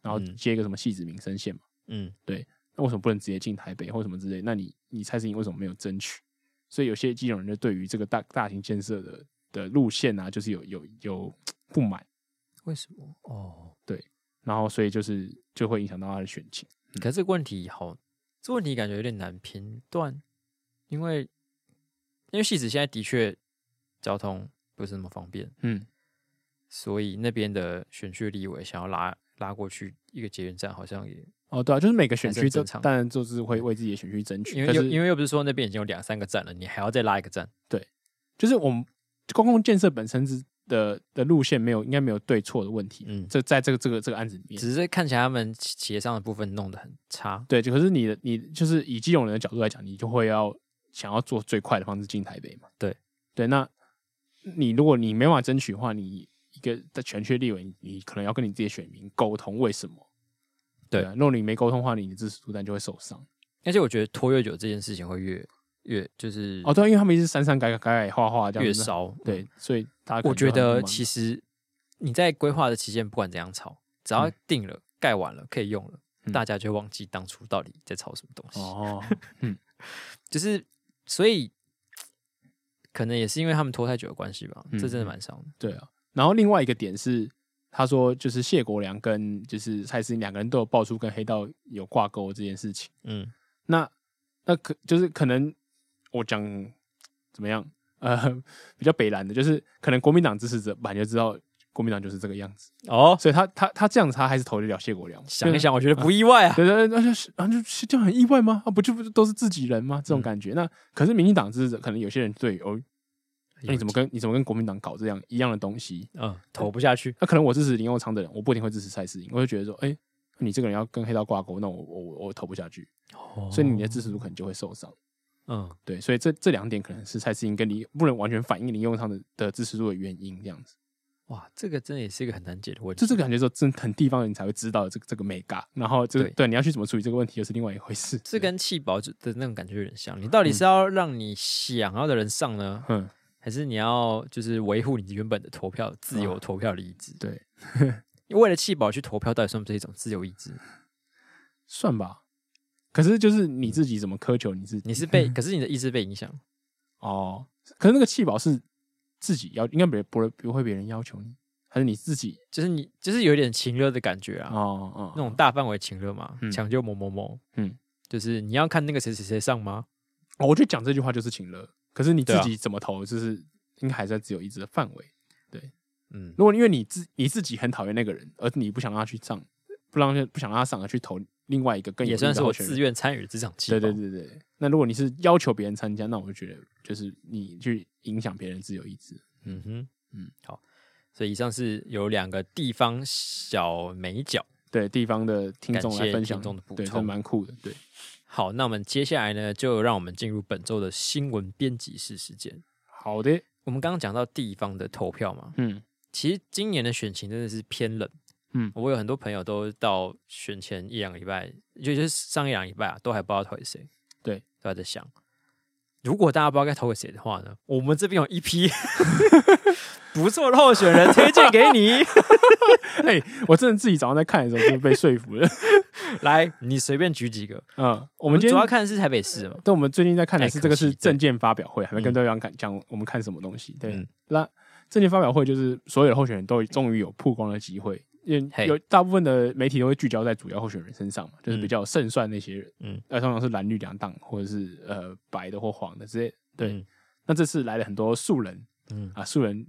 然后接一个什么戏子民生线嘛。嗯，对，那为什么不能直接进台北或什么之类？那你你蔡适应为什么没有争取？所以有些基隆人就对于这个大大型建设的的路线啊，就是有有有不满。为什么？哦，对，然后所以就是就会影响到他的选情。嗯、可是这个问题好，这个问题感觉有点难评断，因为因为戏子现在的确交通不是那么方便，嗯，所以那边的选区立委想要拉拉过去一个捷运站，好像也。哦，对啊，就是每个选区都当然就是会为自己的选区争取，因为因为又不是说那边已经有两三个站了，你还要再拉一个站。对，就是我们公共建设本身是的的路线没有应该没有对错的问题。嗯，这在这个这个这个案子里面，只是看起来他们协商的部分弄得很差。对，就可是你的你就是以基隆人的角度来讲，你就会要想要做最快的方式进台北嘛。对对，那你如果你没办法争取的话，你一个在全区立委，你可能要跟你自己选民沟通为什么。对，如果你没沟通的话，你的支持度就会受伤。而且我觉得拖越久，这件事情会越越就是哦，对，因为他们一直删删改改改改画画，这样越烧。对，所以大家我觉得其实你在规划的期间，不管怎样吵，只要定了、盖完了、可以用了，大家就会忘记当初到底在吵什么东西。哦，嗯，就是所以可能也是因为他们拖太久的关系吧，这真的蛮伤的。对啊，然后另外一个点是。他说，就是谢国良跟就是蔡思颖两个人都有爆出跟黑道有挂钩这件事情。嗯，那那可就是可能我讲怎么样？呃，比较北蓝的，就是可能国民党支持者本来就知道国民党就是这个样子哦，所以他他他这样子他还是投得了谢国良。想一想，我觉得不意外啊。对对对，那就是啊，就是这样很意外吗？啊，不就不都是自己人吗？这种感觉。嗯、那可是民进党支持者，可能有些人对哦。那你怎么跟你怎么跟国民党搞这样一样的东西？嗯，投不下去。那可能我支持林右昌的人，我不一定会支持蔡世英。我就觉得说，哎、欸，你这个人要跟黑道挂钩，那我我我我投不下去。哦，所以你的支持度可能就会受伤。嗯，对，所以这这两点可能是蔡世英跟你不能完全反映林右昌的的支持度的原因，这样子。哇，这个真的也是一个很难解的问题。就这个感觉说，真很地方人才会知道这个这个眉角。然后这个对，对你要去怎么处理这个问题，又是另外一回事。这跟弃保的那种感觉有点像。你到底是要让你想要的人上呢？嗯。还是你要就是维护你原本的投票自由投票的意志？对，为了弃保去投票，到底算不算一种自由意志？算吧。可是就是你自己怎么苛求你自己？你是被，可是你的意志被影响哦。可是那个弃保是自己要，应该不会不会别人要求你，还是你自己？就是你就是有点情热的感觉啊。哦哦，那种大范围情热嘛，抢救某某某。嗯，就是你要看那个谁谁谁上吗？哦，我觉得讲这句话就是情勒。可是你自己怎么投，就是应该还在自由意志的范围。对，嗯，如果因为你自你自己很讨厌那个人，而你不想让他去上，不让不想让他上而去投另外一个更也算是我自愿参与这场。对对对对。那如果你是要求别人参加，那我就觉得就是你去影响别人自由意志。嗯哼，嗯，好。所以以上是有两个地方小美角，对地方的听众来分享中的补充，蛮酷的。对，好，那我们接下来呢，就让我们进入本周的新闻编辑室时间。好的，我们刚刚讲到地方的投票嘛，嗯，其实今年的选情真的是偏冷。嗯，我有很多朋友都到选前一两个礼拜，就就是上一两个礼拜啊，都还不知道投给谁。对，都还在想，如果大家不知道该投给谁的话呢，我们这边有一批 不错的候选人推荐给你。哎、欸，我真的自己早上在看的时候就被说服了。来，你随便举几个。嗯，我们今天主要看的是台北市嘛。但我们最近在看的是这个是证件发表会，还没跟对方讲讲我们看什么东西。对，嗯、那证件发表会就是所有的候选人都终于有曝光的机会。因为有大部分的媒体都会聚焦在主要候选人身上嘛，就是比较胜算那些人，嗯，那通常是蓝绿两党或者是呃白的或黄的之类。对，嗯、那这次来了很多素人，嗯啊，素人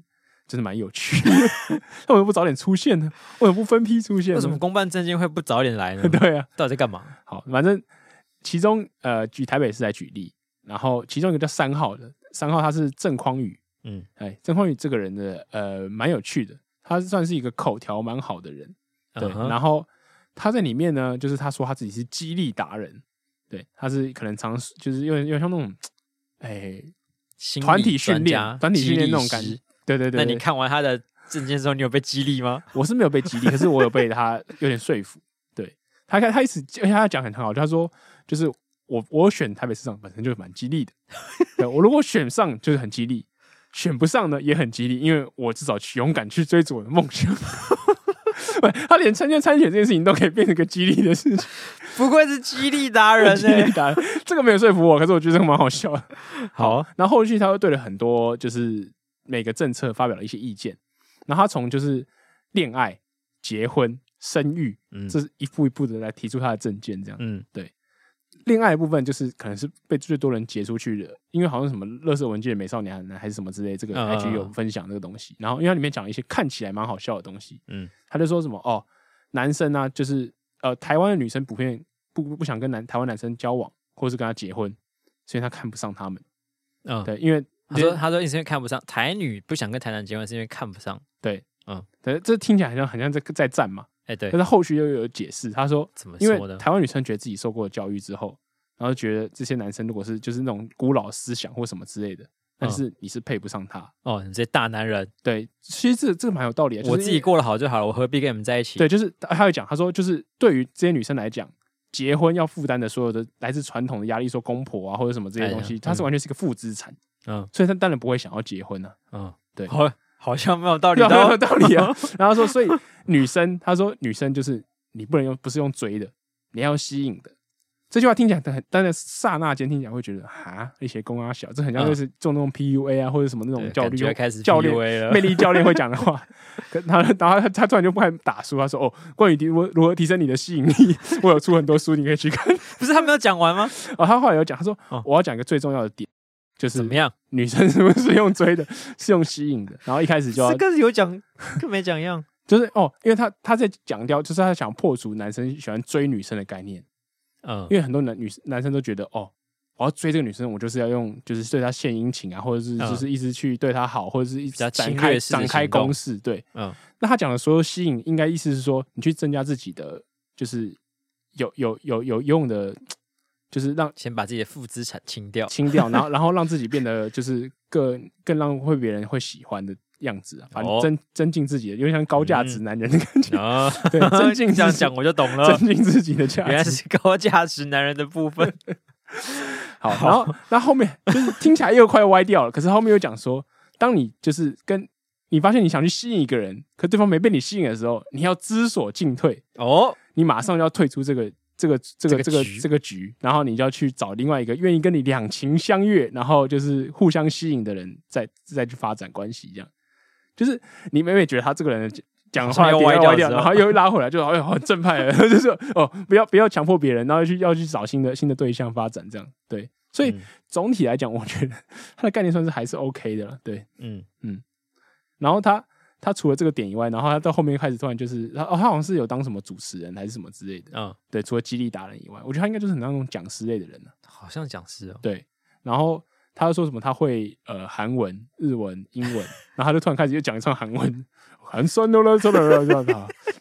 真的蛮有趣的。为什么不早点出现呢？为什么不分批出现？为什么公办政见会不早点来呢？对啊，到底在干嘛？好，反正其中呃举台北市来举例，然后其中一个叫三号的，三号他是郑匡宇，嗯，哎，郑匡宇这个人的呃蛮有趣的。他算是一个口条蛮好的人，对。Uh huh. 然后他在里面呢，就是他说他自己是激励达人，对，他是可能常就是有点有点像那种，哎，团体训练、团体训练那种感觉。对对对。那你看完他的证件之后，你有被激励吗？我是没有被激励，可是我有被他有点说服。对，他开他一直而且他讲很很好，他说就是我我选台北市长本身就是蛮激励的，对，我如果选上就是很激励。选不上呢，也很激励，因为我至少去勇敢去追逐我的梦想。他连参加参选这件事情都可以变成个激励的事情，不愧是激励达人呢、欸。达人，这个没有说服我，可是我觉得这个蛮好笑的。好，好，然后后续他又对了很多，就是每个政策发表了一些意见。然后他从就是恋爱、结婚、生育，嗯，这是一步一步的来提出他的政见，这样，嗯，对。恋爱的部分就是可能是被最多人截出去的，因为好像什么乐色文件美少年还是什么之类，这个 IG 有分享这个东西。然后因为它里面讲了一些看起来蛮好笑的东西，嗯，他就说什么哦，男生啊，就是呃，台湾的女生普遍不不想跟男台湾男生交往，或是跟他结婚，所以他看不上他们。嗯，对，因为他说他说因为看不上台女不想跟台男结婚，是因为看不上。对，嗯，对，这听起来好像很像在在战嘛。哎，欸、对，但是后续又有解释，他说，怎么说呢？因为台湾女生觉得自己受过教育之后，然后觉得这些男生如果是就是那种古老思想或什么之类的，但是你是配不上他哦，你这些大男人。对，其实这这个蛮有道理的。就是、我自己过得好就好了，我何必跟你们在一起？对，就是他会讲，他说就是对于这些女生来讲，结婚要负担的所有的来自传统的压力，说公婆啊或者什么这些东西，他、哎、是完全是一个负资产。嗯，所以他当然不会想要结婚呢、啊。嗯，对。好，好像没有道理，没有道理啊。然后说，所以女生，他说女生就是。你不能用，不是用追的，你要吸引的。这句话听起来很，但是刹那间听起来会觉得啊，一些公啊小，这很像就是做那种 PUA 啊，或者什么那种教练开始教练魅力教练会讲的话。他然后他他突然就不敢打书，他说：“哦，关于提如如何提升你的吸引力，我有出很多书，你可以去看。”不是他没有讲完吗？哦，他后来有讲，他说：“我要讲一个最重要的点，就是怎么样，女生是不是用追的，是用吸引的。”然后一开始就要这个有讲，跟没讲一样。就是哦，因为他他在讲掉，就是他想破除男生喜欢追女生的概念，嗯，因为很多男女男生都觉得哦，我要追这个女生，我就是要用，就是对她献殷勤啊，或者是就是一直去对她好，或者是一直展开展开攻势，对，嗯，那他讲的所有吸引，应该意思是说，你去增加自己的，就是有有有有用的，就是让先把自己的负资产清掉，清掉，然后 然后让自己变得就是更更让会别人会喜欢的。样子啊，反正增增进自己的，有点像高价值男人的感觉啊。对，增进 这样讲我就懂了，增进自己的价值，原来是高价值男人的部分。好，然后那后面就是听起来又快歪掉了，可是后面又讲说，当你就是跟你发现你想去吸引一个人，可对方没被你吸引的时候，你要知所进退哦，你马上就要退出这个。这个这个这个这个局，然后你就要去找另外一个愿意跟你两情相悦，然后就是互相吸引的人，再再去发展关系，这样。就是你每每觉得他这个人讲话又歪掉，然后又拉回来，就哎呦很正派，就是哦不要不要强迫别人，然后去要去找新的新的对象发展，这样对。所以总体来讲，我觉得他的概念算是还是 OK 的了，对，嗯嗯。然后他。他除了这个点以外，然后他到后面开始突然就是他哦，他好像是有当什么主持人还是什么之类的。嗯，对，除了激励达人以外，我觉得他应该就是很那种讲师类的人。好像讲师哦。对，然后他又说什么他会呃韩文、日文、英文，然后他就突然开始又讲一串韩文。很酸的了，算了，这样子，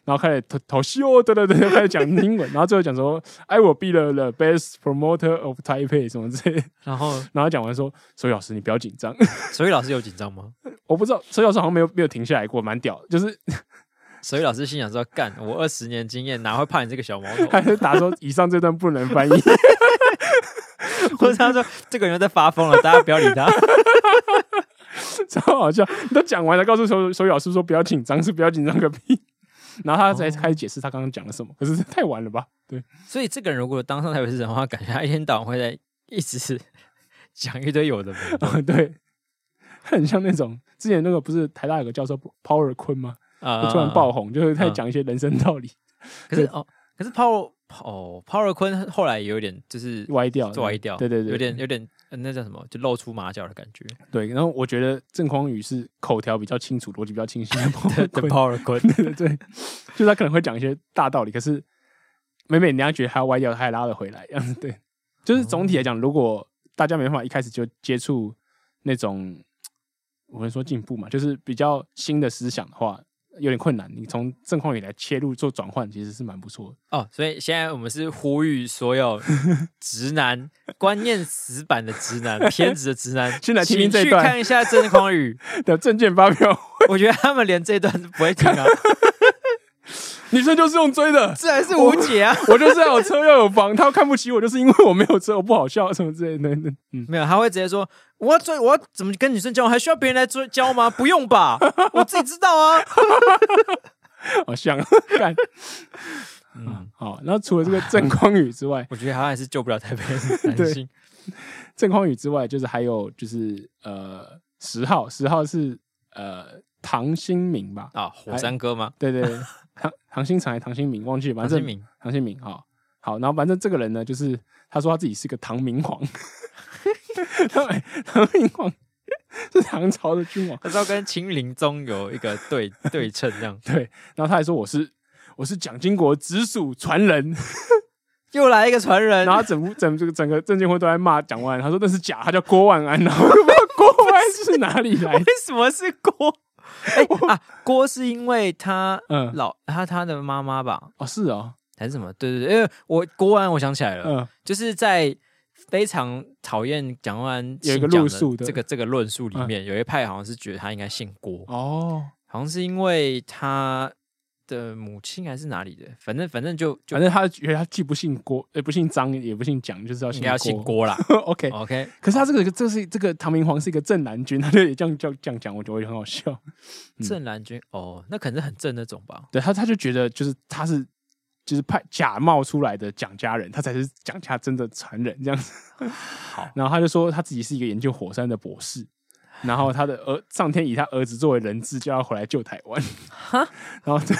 然后开始讨讨喜哦，对对对，开始讲英文，然后最后讲说，I will be the the best promoter of Taipei 什么之类，然后然后讲完说，所以老师你不要紧张，所以老师有紧张吗？我不知道，所以老师好像没有没有停下来过，蛮屌，就是，所以老师心想说，干我二十年经验，哪会怕你这个小毛头？还是打说以上这段不能翻译，或者他说这个人在发疯了，大家不要理他。超好笑！你都讲完了，告诉手手语老师说不要紧张，是不要紧张个屁。然后他才开始解释他刚刚讲了什么，可是太晚了吧？对，所以这个人如果当上台北市长的话，感觉他一天到晚会在一直讲一堆有的没的。对，他很像那种之前那个不是台大有个教授 Power 坤吗？啊，突然爆红，就是在讲一些人生道理。可是哦，可是 Power 哦，Power 坤后来也有点就是歪掉，歪掉，对对对，有点有点。那叫什么？就露出马脚的感觉。对，然后我觉得郑匡宇是口条比较清楚、逻辑比较清晰的 Power 坤。对对 对，就他可能会讲一些大道理，可是每每人家觉得他要歪掉，他还拉得回来。样对，就是总体来讲，如果大家没办法一开始就接触那种我们说进步嘛，就是比较新的思想的话。有点困难，你从郑匡宇来切入做转换，其实是蛮不错的哦。所以现在我们是呼吁所有 直男、观念死板的直男、偏执的直男，先来听听这段，去看一下郑匡宇的证件发表。我觉得他们连这一段都不会听啊。女生就是用追的，自然是无解啊！我，我就是要有车要有房，他看不起我，就是因为我没有车，我不好笑什么之类的。嗯，没有，他会直接说：“我要追，我要怎么跟女生交往？还需要别人来追教吗？不用吧，我自己知道啊。”好像干，嗯，好。然后除了这个郑匡宇之外，我觉得他还是救不了台北的男性。郑匡宇之外，就是还有就是呃十号，十号是呃。唐新明吧？啊，火山哥吗？对对，对，唐唐新才、唐新明忘记了，反正唐新明，唐新明，好，好，然后反正这个人呢，就是他说他自己是个唐明皇，唐明皇是唐朝的君王，他说跟秦灵宗有一个对对称这样，对，然后他还说我是我是蒋经国直属传人，又来一个传人，然后整部整这个整个政见会都在骂蒋万安，他说那是假，他叫郭万安，然后不知道郭万安是哪里来，为什么是郭？哎、欸、啊，郭是因为他老、嗯、他他的妈妈吧？哦，是哦，还是什么？对对对，因为我郭安，我想起来了，嗯，就是在非常讨厌蒋万安有一个论述的。这个这个论述里面，嗯、有一派好像是觉得他应该姓郭。哦，好像是因为他。的母亲还是哪里的？反正反正就，就反正他觉得他既不姓郭，也不姓张，也不姓蒋，就是要姓要姓郭啦。OK OK，可是他这个这是这个唐明皇是一个正蓝军，他就也这样叫这样讲，我觉得很好笑。嗯、正蓝军哦，那可能是很正那种吧。对他，他就觉得就是他是就是派假冒出来的蒋家人，他才是蒋家真的传人这样子。好，然后他就说他自己是一个研究火山的博士。然后他的儿上天以他儿子作为人质，就要回来救台湾。哈，然后 对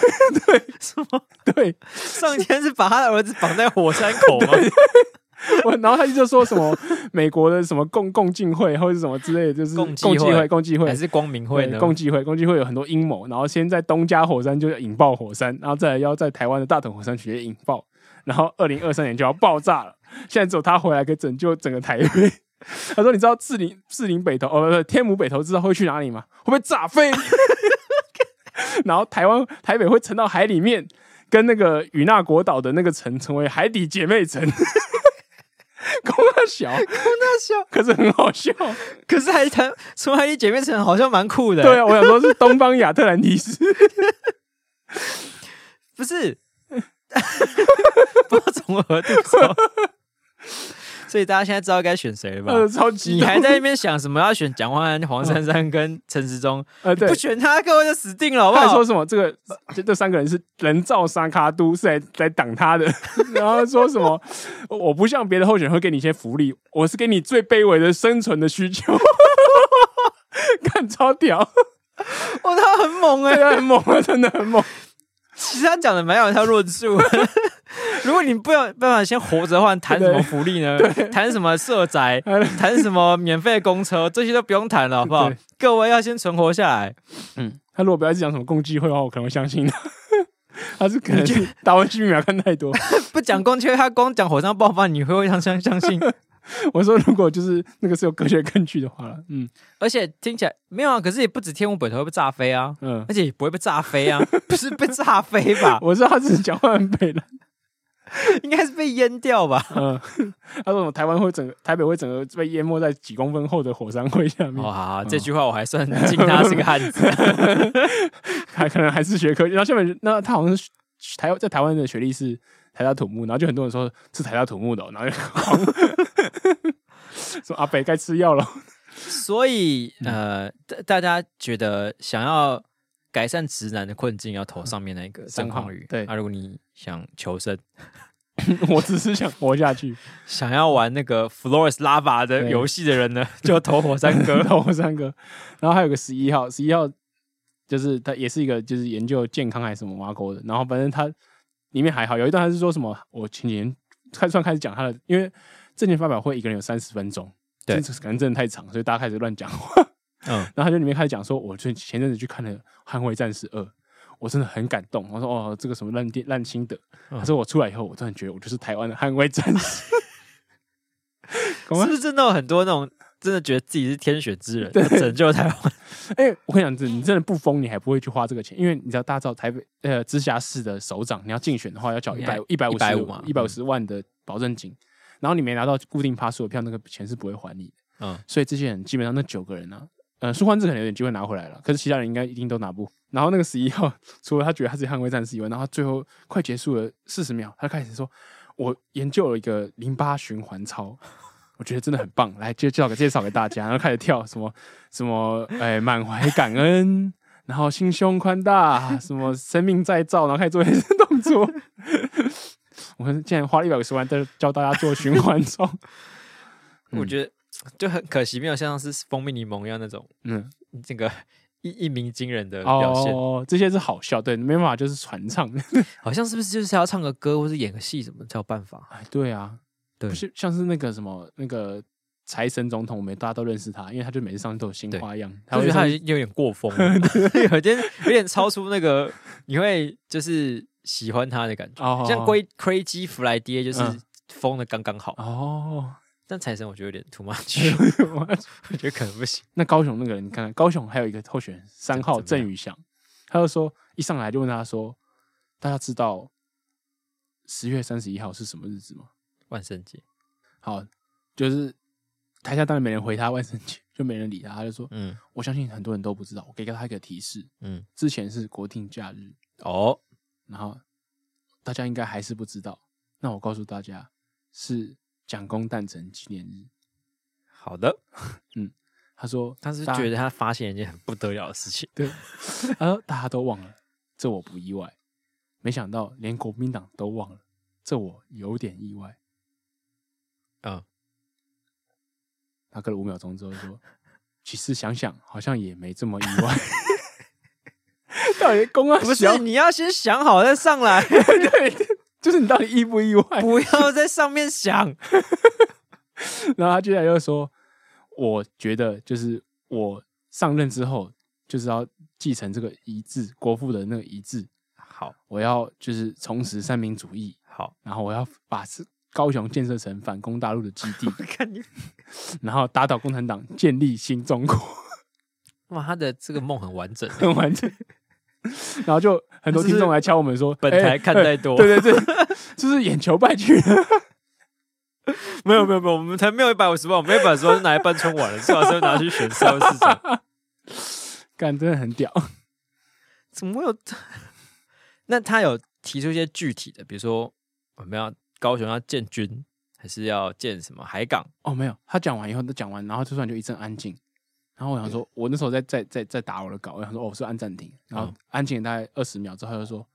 对什么？对，上天是把他的儿子绑在火山口吗？我然后他就说什么美国的什么共共进会或者是什么之类的，就是共济会、共济会还是光明会呢？共济会、共济会有很多阴谋。然后先在东加火山就要引爆火山，然后再来要在台湾的大屯火山直接引爆，然后二零二三年就要爆炸了。现在只有他回来可以拯救整个台北。他说：“你知道士林士林北投哦，不是天母北投知道会去哪里吗？会被炸飞。然后台湾台北会沉到海里面，跟那个与那国岛的那个城成为海底姐妹城。空大大小，可是很好笑。可是还谈成为海底姐妹城，好像蛮酷的。对啊，我想说是东方亚特兰蒂斯，不是？不知道从何度说。”所以大家现在知道该选谁了吧？呃、超级，你还在那边想什么？要选蒋万安、黄珊珊跟陈时中？呃，对，不选他，各位就死定了，好不好？他说什么？这个这这三个人是人造沙卡都，是来来挡他的。然后说什么？我不像别的候选人会给你一些福利，我是给你最卑微的生存的需求。看超屌！哇，他很猛哎、欸，很猛啊，真的很猛。其实他讲的蛮有一套论述。如果你不有办法先活着的话，谈什么福利呢？谈什么社宅？谈什么免费公车？这些都不用谈了，好不好？各位要先存活下来。嗯，他如果不要讲什么共济会的话，我可能会相信他。他是可能是打完疫苗看太多，不讲共济会，他光讲火山爆发，你会不会相相相信？我说如果就是那个是有科学根据的话了，嗯，而且听起来没有啊，可是也不止天吴北头会被炸飞啊，嗯，而且也不会被炸飞啊，不是被炸飞吧？我知道他只是讲话很北了。应该是被淹掉吧？嗯，他说：“台湾会整个台北会整个被淹没在几公分厚的火山灰下面。”哇，这句话我还算敬他是个汉子，他可能还是学科。然后下面那他好像是台在台湾的学历是台大土木，然后就很多人说是台大土木的，然后就 说阿北该吃药了。所以呃，大家觉得想要改善直男的困境，要投上面那个张炜宇。对，啊，如果你想求生，我只是想活下去。想要玩那个 Floor is Lava 的游戏的人呢，就投火山哥，投火山哥。然后还有个十一号，十一号就是他也是一个就是研究健康还是什么挖沟的。然后反正他里面还好，有一段他是说什么，我前几年开算开始讲他的，因为证件发表会一个人有三十分钟，对，可能真的太长，所以大家开始乱讲话。嗯，然后他就里面开始讲说，我最前阵子去看了《捍卫战士二》，我真的很感动。我说哦，这个什么烂电烂心得。嗯、他说我出来以后，我真的觉得我就是台湾的捍卫战士。是不是真的有很多那种真的觉得自己是天选之人，对拯救台湾？哎、欸，我跟你讲，你真的不疯，你还不会去花这个钱，因为你知道，大家知道台北呃直辖市的首长，你要竞选的话，要缴一百一百五十万一百五十万的保证金，嗯、然后你没拿到固定趴数的票，那个钱是不会还你的。嗯，所以这些人基本上那九个人呢、啊。呃，舒欢志可能有点机会拿回来了，可是其他人应该一定都拿不。然后那个十一号，除了他觉得他是捍卫战士以外，然后最后快结束了四十秒，他开始说：“我研究了一个淋巴循环操，我觉得真的很棒，来介绍给介绍给大家。”然后开始跳什么什么，哎，满怀感恩，然后心胸宽大，什么生命再造，然后开始做一些动作。我们竟然花了一百五十万在教大家做循环操，我觉得。就很可惜，没有像是蜂蜜柠檬一样那种，嗯，这个一一鸣惊人的表现。哦，这些是好笑，对，没办法，就是传唱。好像是不是就是要唱个歌，或者演个戏，什么才有办法？哎，对啊，对，不是像是那个什么那个财神总统，我们大家都认识他，因为他就每次上去都有新花样。我觉得他有点过 风，有点有点超出那个你会就是喜欢他的感觉，像龟 Crazy 弗莱爹就是疯的刚刚好哦。但财神我觉得有点 too much，我觉得可能不行。那高雄那个人，你看看高雄还有一个候选人三号郑宇翔，他就说一上来就问他说：“大家知道十月三十一号是什么日子吗？”万圣节。好，就是台下当然没人回他万圣节，就没人理他。他就说：“嗯，我相信很多人都不知道，我给他一个提示，嗯，之前是国定假日哦，然后大家应该还是不知道。那我告诉大家是。”蒋公诞辰纪念日，好的，嗯，他说他是觉得他发现一件很不得了的事情，对，他说大家都忘了，这我不意外，没想到连国民党都忘了，这我有点意外，嗯，他隔了五秒钟之后说，其实想想好像也没这么意外，到底公安不是你要先想好再上来，对。就是你到底意不意外？不要在上面想。然后他接下来又说：“我觉得就是我上任之后，就是要继承这个遗志，国父的那个遗志。好，我要就是重拾三民主义。好，然后我要把高雄建设成反攻大陆的基地。看你，然后打倒共产党，建立新中国。哇，他的这个梦很完整，很完整。”然后就很多听众来敲我们说：“本台看太多。”对对对，就是眼球败去了。没有没有没有，我们才没有一百五十万，我们一百五十万是拿来办春晚了，是吧？是拿去选社会市长。干，真的很屌。怎么会有？那他有提出一些具体的，比如说我们要高雄要建军，还是要建什么海港？哦，没有。他讲完以后都讲完，然后突然就一阵安静。然后我想说，我那时候在在在在打我的稿，我想说，哦，我是按暂停，然后安静大概二十秒之后，他就说，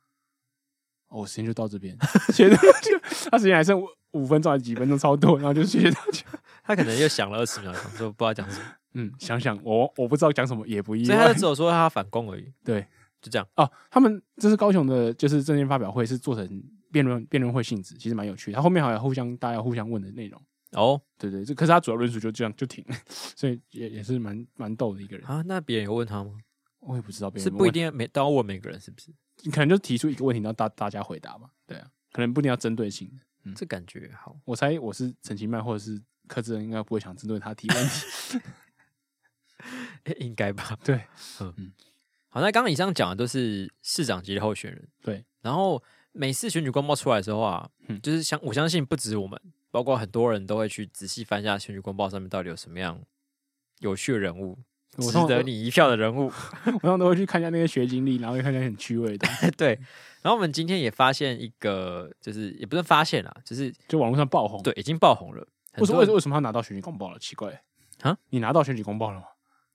哦，时间就到这边，谢谢大家。他时间还剩五分钟还是几分钟，超多，然后就谢谢大家。他可能又想了二十秒，想说不知道讲什么。嗯，想想我我不知道讲什么，也不意外。所以他就只有说他要反攻而已。对，就这样。哦，他们这是高雄的，就是政见发表会是做成辩论辩论会性质，其实蛮有趣的。他后面还有互相大家互相问的内容。哦，对对，这可是他主要论述就这样就停，所以也也是蛮蛮逗的一个人啊。那别人有问他吗？我也不知道别人，是不一定每都要问每个人是不是？你可能就提出一个问题，让大大家回答嘛。对啊，可能不一定要针对性的。嗯，这感觉好。我猜我是陈其迈或者是柯志恩，应该不会想针对他提问题。应该吧？对，嗯嗯。好，那刚刚以上讲的都是市长级的候选人。对，然后每次选举公报出来的时候啊，嗯，就是相我相信不止我们，包括很多人都会去仔细翻一下选举公报上面到底有什么样有趣的人物。值得你一票的人物，我通常都会去看一下那些学经历，然后会看一下很趣味的。对，然后我们今天也发现一个，就是也不是发现啦，就是就网络上爆红，对，已经爆红了。为什么？为什么为什么他拿到选举公报了？奇怪啊！你拿到选举公报了吗？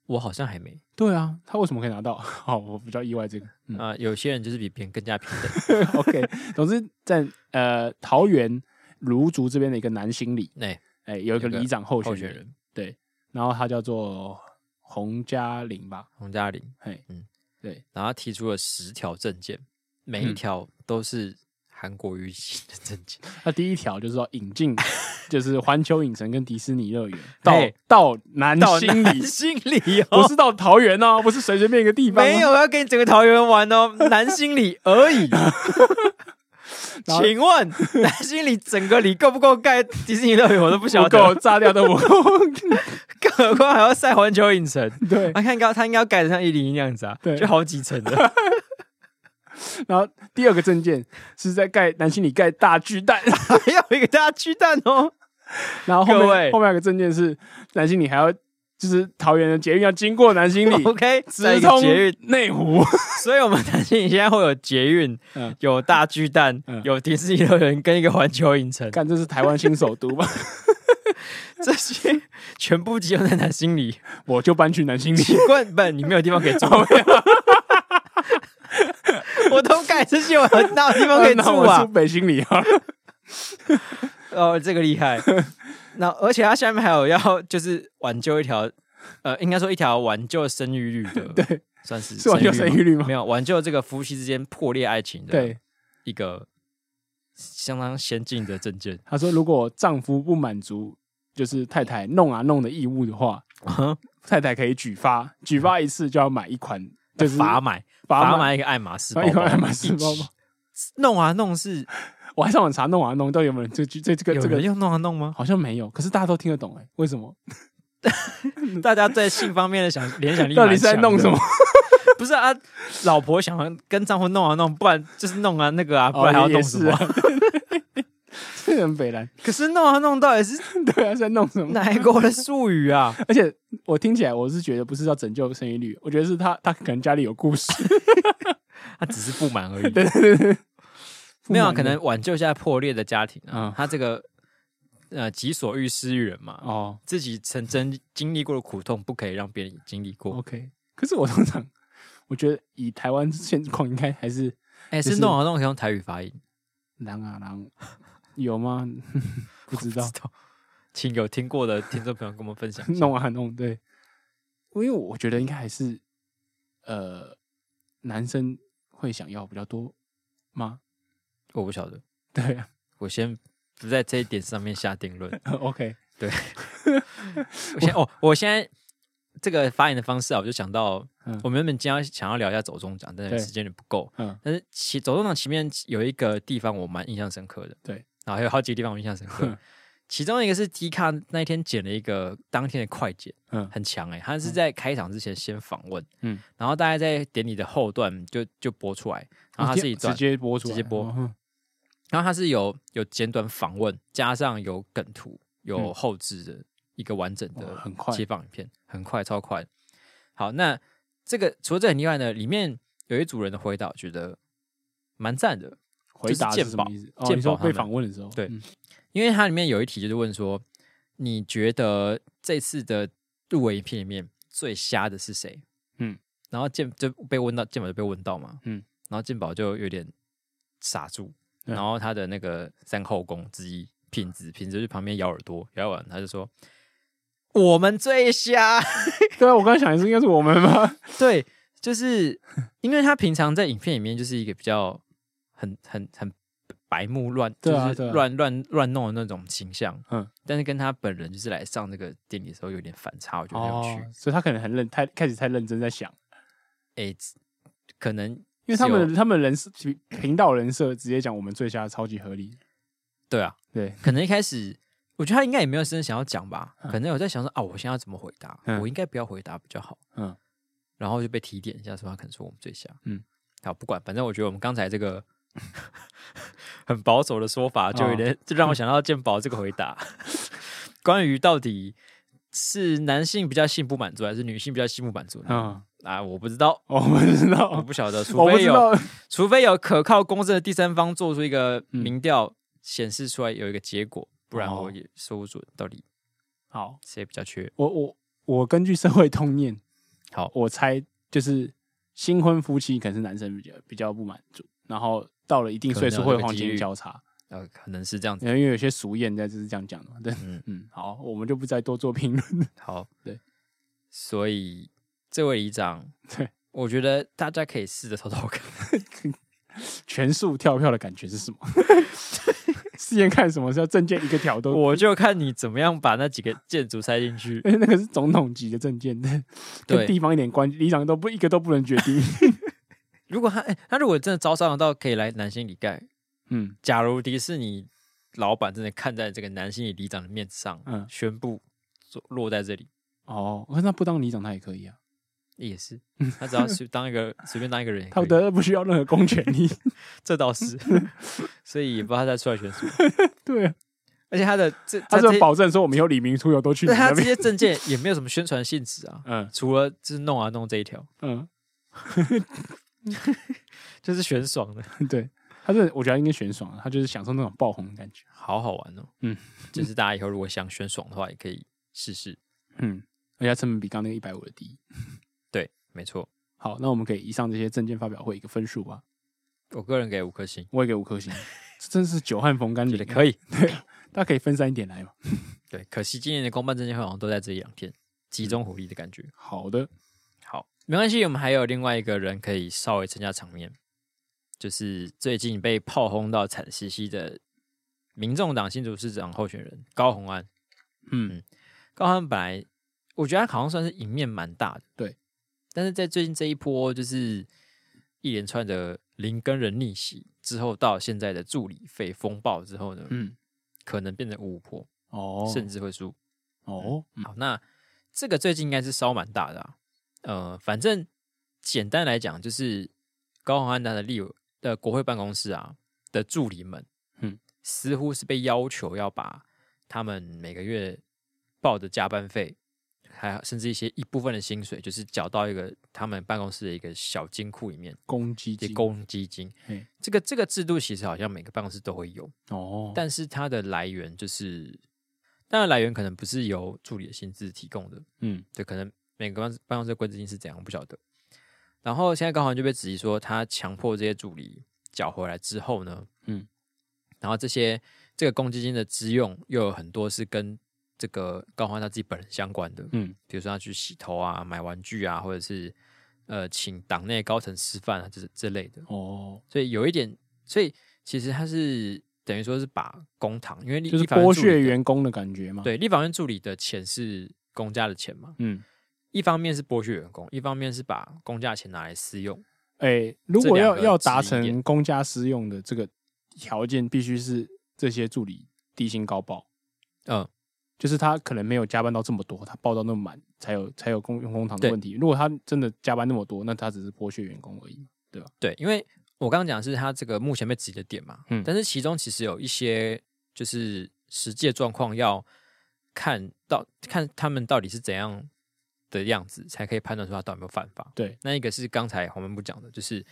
我好像还没。对啊，他为什么可以拿到？好，我比较意外这个。啊、嗯呃，有些人就是比别人更加平等。OK，总之在呃桃园芦竹这边的一个南兴里，哎哎、欸，有一个里长候选人，人。对，然后他叫做。洪嘉玲吧，洪嘉玲，嘿，嗯，对，然后他提出了十条证件，每一条都是韩国瑜型的证件。那第一条就是说引进，就是环球影城跟迪士尼乐园。到到南兴里，兴里不是到桃园哦，不是随随便一个地方，没有要给你整个桃园玩哦，南兴里而已。请问 南心里整个里够不够盖迪士尼乐园？我都不晓得，够炸掉都不够，更何况还要晒环球影城。对，他看高，他应该要盖的像一零一那样子啊，对，就好几层的。然后第二个证件是在盖南心里盖大巨蛋，还有一个大巨蛋哦。然后后面后面有个证件是南心里还要。就是桃园的捷运要经过南新里，OK，直通捷运内湖，所以我们南新里现在会有捷运，有大巨蛋，有迪士尼乐园跟一个环球影城。看，这是台湾新首都吧？这些全部集中在南新里，我就搬去南新里。奇怪，不，你没有地方可以住。我都盖这些，我哪有地方可以住啊？住北新里啊？哦，这个厉害。那而且它下面还有要就是挽救一条，呃，应该说一条挽救生育率的，对，算是是挽救生育率吗？没有，挽救这个夫妻之间破裂爱情的，对，一个相当先进的证件。他说，如果丈夫不满足就是太太弄啊弄的义务的话，太太可以举发，举发一次就要买一款，就是罚买罚买一个爱马仕包包，一个爱马仕包包，弄啊弄是。我还上网查弄啊弄，到底有没有这这这这个这个用弄啊弄吗？好像没有，可是大家都听得懂哎、欸，为什么？大家在性方面的想 联想力到底是在弄什么？不是啊，老婆想跟丈夫弄啊弄，不然就是弄啊那个啊，不然还要弄什么？这很北兰。可是弄啊弄到底是对啊，在弄什么？哪一国的术语啊？而且我听起来，我是觉得不是要拯救生育率，我觉得是他他可能家里有故事，他只是不满而已。对对对。没有、啊，可能挽救一下破裂的家庭啊。嗯、他这个呃，己所欲施于人嘛。哦，自己曾经经历过的苦痛，不可以让别人经历过。OK，可是我通常我觉得以台湾现况，应该还是哎、欸，是弄啊弄可以用台语发音。狼啊狼，有吗？不知道，请有听过的听众朋友跟我们分享。弄啊弄，对，因为我觉得应该还是呃，男生会想要比较多吗？我不晓得，对啊，我先不在这一点上面下定论。OK，对，我先哦，我现在这个发言的方式啊，我就想到，嗯、我们原本今天想要聊一下走中奖，但是时间也不够。嗯，但是其走中奖前面有一个地方我蛮印象深刻的，对，然后还有好几个地方我印象深刻。嗯、其中一个是 T 卡那一天剪了一个当天的快剪，嗯，很强哎、欸，他是在开场之前先访问，嗯，然后大概在典礼的后段就就播出来，然后他是一段直接播出来，直接播。嗯然后它是有有简短访问，加上有梗图，有后置的一个完整的街访影片，很快超快。好，那这个除了这很厉害呢，里面有一组人的回答，觉得蛮赞的。回答是什么意思？健保被访问的时候，对，因为它里面有一题就是问说，你觉得这次的入围影片里面最瞎的是谁？嗯，然后健就被问到，健宝就被问到嘛，嗯，然后健宝就有点傻住。然后他的那个三后宫之一品子，品子就旁边咬耳朵，咬完他就说：“我们最瞎。”对啊，我刚想也是应该是我们吗？对，就是因为他平常在影片里面就是一个比较很很很白目乱，就是乱乱乱弄的那种形象。嗯，但是跟他本人就是来上这个典礼的时候有点反差，我觉得很有趣。所以他可能很认，太开始太认真在想。哎，可能因为他们他们人设频道人设直接讲我们最瞎超级合理。对啊，对，可能一开始我觉得他应该也没有真的想要讲吧，可能有在想说啊，我现在要怎么回答？我应该不要回答比较好。嗯，然后就被提点一下，说他可能说我们最瞎。嗯，好，不管，反正我觉得我们刚才这个很保守的说法，就有点就让我想到鉴宝这个回答，关于到底。是男性比较性不满足，还是女性比较性不满足呢？嗯啊，我不知道，我不知道，我不晓得，除非有，除非有可靠公正的第三方做出一个民调，显示出来有一个结果，不然我也说不准到底好谁比较缺。我我我根据社会通念，好，我猜就是新婚夫妻可能是男生比较比较不满足，然后到了一定岁数会黄金交叉。呃，可能是这样子，因为有些俗谚在就是这样讲的嘛。对，嗯嗯，好，我们就不再多做评论。好，对，所以这位里长，对，我觉得大家可以试着偷偷看，全数跳票的感觉是什么？试验看什么？是要证件一个条都？我就看你怎么样把那几个建筑塞进去。那个是总统级的证件，跟地方一点关系，里长都不一个都不能决定。如果他，哎，他如果真的招商到可以来南星里盖。嗯，假如迪士尼老板真的看在这个男性里长的面子上，嗯，宣布落在这里，哦，那不当里长他也可以啊，也是，他只要随当一个随便当一个人，他得不需要任何公权力，这倒是，所以也不知道他再出来选什么，对啊，而且他的这他这保证说我们以后李明出游都去，他这些证件也没有什么宣传性质啊，嗯，除了就是弄啊弄这一条，嗯，就是选爽的，对。他是我觉得应该选爽，他就是享受那种爆红的感觉，好好玩哦。嗯，就是大家以后如果想选爽的话，也可以试试。嗯，而且成本比刚那个一百五的低。对，没错。好，那我们给以上这些证件发表会一个分数吧。我个人给五颗星，我也给五颗星。真是久旱逢甘霖，可以。对，大家可以分散一点来嘛。对，可惜今年的公办证件会好像都在这一两天集中火力的感觉。好的，好，没关系，我们还有另外一个人可以稍微增加场面。就是最近被炮轰到惨兮兮的民众党新竹市长候选人高虹安，嗯，高虹安本来我觉得他好像算是赢面蛮大的，对，但是在最近这一波就是一连串的林耕仁逆袭之后，到现在的助理费风暴之后呢，嗯，可能变成五五波哦，甚至会输哦、嗯。好，那这个最近应该是烧蛮大的啊，呃，反正简单来讲就是高虹安他的立。的国会办公室啊的助理们，嗯，似乎是被要求要把他们每个月报的加班费，还甚至一些一部分的薪水，就是缴到一个他们办公室的一个小金库里面，公积金，公积金。这个这个制度其实好像每个办公室都会有哦，但是它的来源就是，当然来源可能不是由助理的薪资提供的，嗯，对，可能每个办办公室的公积金是怎样，我不晓得。然后现在高虹安就被质疑说，他强迫这些助理缴回来之后呢，嗯，然后这些这个公积金的支用又有很多是跟这个高虹安他自己本人相关的，嗯，比如说他去洗头啊、买玩具啊，或者是呃请党内高层吃饭啊，这这类的哦。所以有一点，所以其实他是等于说是把公堂，因为就是剥削员工的感觉嘛。对，立法院助理的钱是公家的钱嘛，嗯。一方面是剥削员工，一方面是把公家钱拿来私用。哎、欸，如果要要达成公家私用的这个条件，必须是这些助理低薪高报。嗯，就是他可能没有加班到这么多，他报到那么满，才有才有工用公堂的问题。如果他真的加班那么多，那他只是剥削员工而已，对吧？对，因为我刚刚讲的是他这个目前被挤的点嘛，嗯，但是其中其实有一些就是实际的状况要看到看他们到底是怎样的样子才可以判断出他到底有没有犯法。对，那一个是刚才黄门部讲的，就是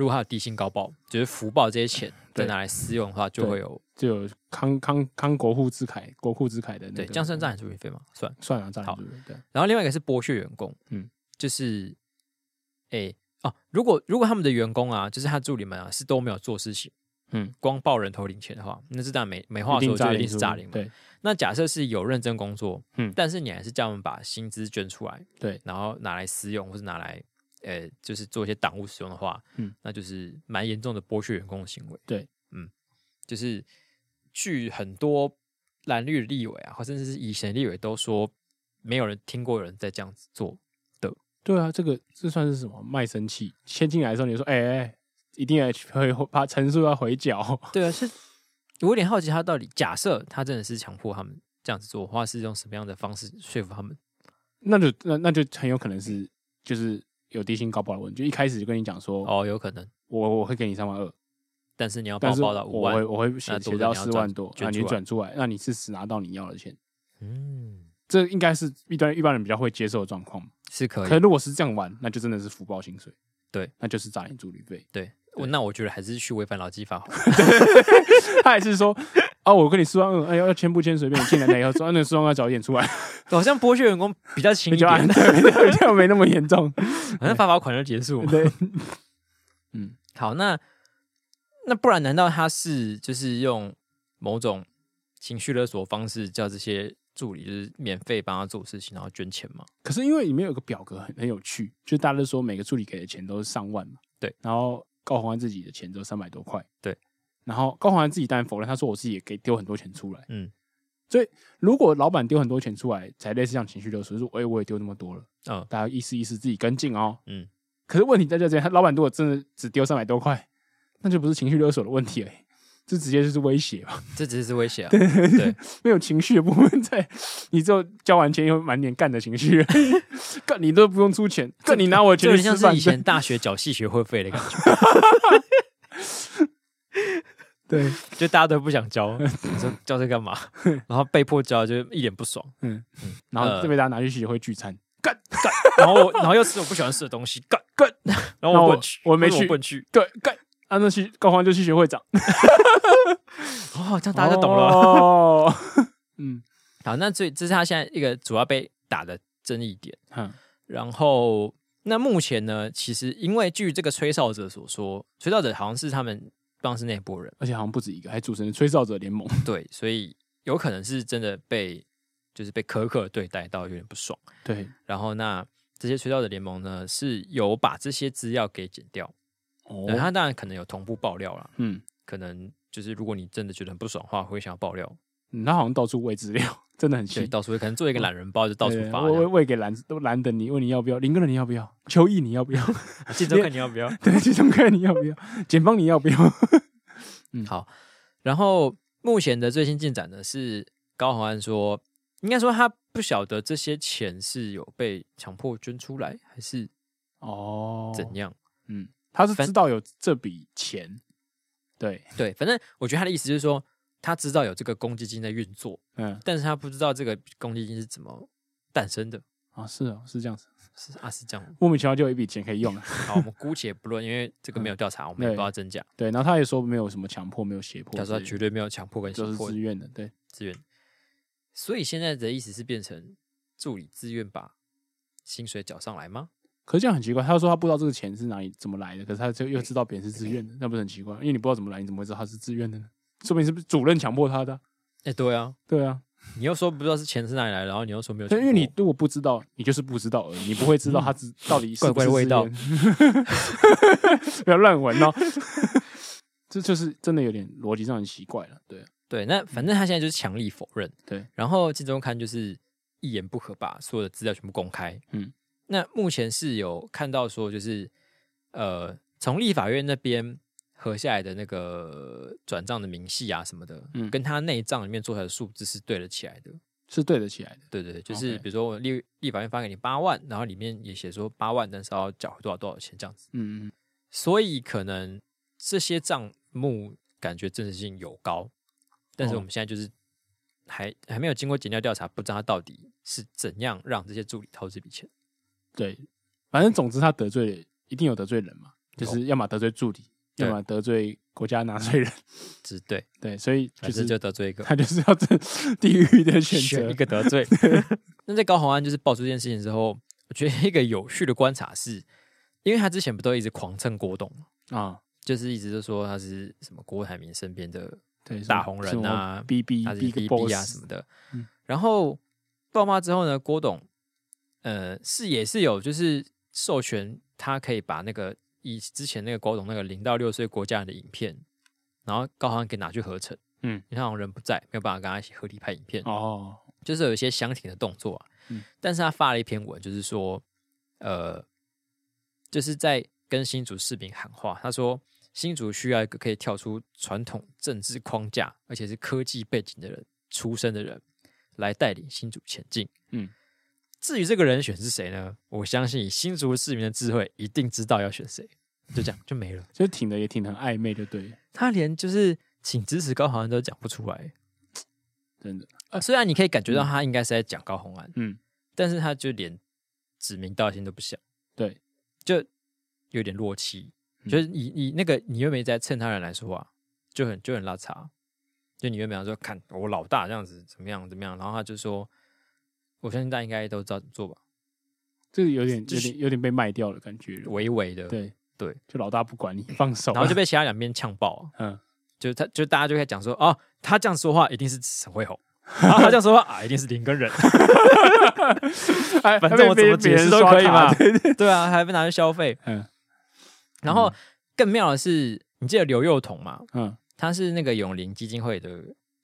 如果他有低薪高报，就是福报这些钱 再拿来私用的话，就会有就有康康康国库之凯国库之凯的那个。对，这样算账助理费吗？算算了，账好。对，然后另外一个是剥削员工，嗯，就是哎、欸、哦，如果如果他们的员工啊，就是他助理们啊，是都没有做事情。嗯，光报人头领钱的话，那是当然没没话说，就一定是诈领嘛。对，那假设是有认真工作，嗯，但是你还是叫他们把薪资捐出来，对，然后拿来私用或是拿来，呃，就是做一些党务使用的话，嗯，那就是蛮严重的剥削员工的行为。对，嗯，就是据很多蓝绿的立委啊，或甚至是以前的立委都说，没有人听过有人在这样子做的，对啊，这个这算是什么卖身契？先进来的时候你说，哎、欸、哎，一定要回把陈述要回缴。对啊，是我有点好奇，他到底假设他真的是强迫他们这样子做的话，是用什么样的方式说服他们？那就那那就很有可能是就是有低薪高报的问题，就一开始就跟你讲说，哦，有可能我我会给你三万二，但是你要报报到五万，我会我会写写到四万多，那你转出来，那你是只拿到你要的钱。嗯，这应该是一般一般人比较会接受的状况，是可以。可如果是这样玩，那就真的是福报薪水，对，那就是诈领助理费。对，我那我觉得还是去违反劳基法好。他还是说。啊，我跟你四万二，哎，要要签不签随便。你进来了以后说，那四万二早一点出来，好像剥削员工比较轻一点，这样没那么严重，反正发罚款就结束。对，嗯，好，那那不然难道他是就是用某种情绪勒索方式叫这些助理就是免费帮他做事情，然后捐钱吗？可是因为里面有个表格很很有趣，就大家都说每个助理给的钱都是上万嘛，对，然后高虹安自己的钱只有三百多块，对。然后高虹安自己当然否认，他说我自己也给丢很多钱出来。嗯，所以如果老板丢很多钱出来，才类似像情绪勒索，说哎我也丢那么多了，嗯，大家意思意思自己跟进哦。嗯，可是问题在这边，他老板如果真的只丢三百多块，那就不是情绪勒索的问题了，这直接就是威胁吧。这直接是威胁啊，对对，没有情绪的部分在，你之后交完钱又满脸干的情绪，干你都不用出钱，干你拿我钱去吃饭，像是以前大学缴系学会费的感觉。对，就大家都不想教，你说交这干嘛？然后被迫教，就一脸不爽。嗯。嗯，然后就被大家拿去系学会聚餐，干干，然后 然后又吃我不喜欢吃的东西，干干，然后我滚去，我没去，滚去，对干，啊那去高欢就去学会长。哦，这样大家就懂了。哦，嗯，好，那这这是他现在一个主要被打的争议点。嗯，然后那目前呢，其实因为据这个吹哨者所说，吹哨者好像是他们。当时那波人，而且好像不止一个，还组成了吹哨者联盟。对，所以有可能是真的被，就是被苛刻对待到有点不爽。对，然后那这些吹哨者联盟呢，是有把这些资料给剪掉。哦，他当然可能有同步爆料了。嗯，可能就是如果你真的觉得很不爽的话，会想要爆料。嗯，他好像到处喂资料，真的很细。到处可能做一个懒人包，就到处发。喂喂给蓝都蓝的你，问你要不要？林哥你要不要？邱毅你要不要？季中看你要不要？对，季中看你要不要？简芳你要不要？嗯，好。然后目前的最新进展呢，是高虹安说，应该说他不晓得这些钱是有被强迫捐出来，还是哦怎样？嗯，他是知道有这笔钱。对对，反正我觉得他的意思就是说。他知道有这个公积金在运作，嗯，但是他不知道这个公积金是怎么诞生的啊？是哦，是这样子，是啊，是这样，莫名其妙就有一笔钱可以用了。好，我们 姑且不论，因为这个没有调查，嗯、我们也不知道真假。对，然后他也说没有什么强迫，没有胁迫，他说他绝对没有强迫跟胁迫，就是自愿的，对，自愿。所以现在的意思是变成助理自愿把薪水缴上来吗？可是这样很奇怪，他说他不知道这个钱是哪里怎么来的，可是他就又知道别人是自愿的，那不是很奇怪？因为你不知道怎么来，你怎么会知道他是自愿的呢？说明是不是主任强迫他的？哎，对啊，对啊，你又说不知道是钱是哪里来，然后你又说没有，因为你如果不知道，你就是不知道而已，你不会知道他知到底是 怪怪的味道，不要乱闻哦。这就是真的有点逻辑上很奇怪了，对对。那反正他现在就是强力否认，对。然后金周刊就是一言不合把所有的资料全部公开，嗯。那目前是有看到说，就是呃，从立法院那边。核下来的那个转账的明细啊什么的，嗯，跟他内账里面做出来的数字是对得起来的，是对得起来的。对对对，就是比如说我立立法院发给你八万，然后里面也写说八万，但是要缴回多少多少钱这样子。嗯嗯。所以可能这些账目感觉真实性有高，但是我们现在就是还还没有经过检调调查，不知道他到底是怎样让这些助理掏这笔钱。对，反正总之他得罪一定有得罪人嘛，就是要么得罪助理。要么得罪国家纳税人，只对 对，所以就是就得罪一个，他就是要这地狱的选择一个得罪。那在高虹安就是爆出这件事情之后，我觉得一个有趣的观察是，因为他之前不都一直狂蹭郭董啊，就是一直都说他是什么郭台铭身边的对大红人啊，B B 他是 B B 啊什么的。然后爆发之后呢，郭董呃是也是有就是授权他可以把那个。以之前那个郭董那个零到六岁国家人的影片，然后高虹安给拿去合成，嗯，你看好像人不在，没有办法跟他一起合体拍影片，哦，就是有一些相挺的动作啊，嗯，但是他发了一篇文，就是说，呃，就是在跟新竹市民喊话，他说新竹需要一个可以跳出传统政治框架，而且是科技背景的人出身的人来带领新竹前进。嗯，至于这个人选是谁呢？我相信以新竹市民的智慧，一定知道要选谁。就这样就没了，就挺的也挺的很暧昧，就对。他连就是请支持高虹安都讲不出来，真的。呃，虽然你可以感觉到他应该是在讲高虹安，嗯，但是他就连指名道姓都不想，对，就有点弱气。嗯、就是你你那个你又没在蹭他人来说话，就很就很拉差。就你又没有说看我老大这样子怎么样怎么样，然后他就说，我相信大家应该都知道怎么做吧。这个有点有点有点被卖掉的感觉，微微的，对。对，就老大不管你，放手，然后就被其他两边呛爆。嗯，就他，就大家就开始讲说，哦，他这样说话一定是陈慧宏，然后他这样说话啊，一定是林根仁。反正我怎么解释都可以嘛。对啊，还被拿去消费。嗯，然后更妙的是，你记得刘幼彤吗？嗯，他是那个永林基金会的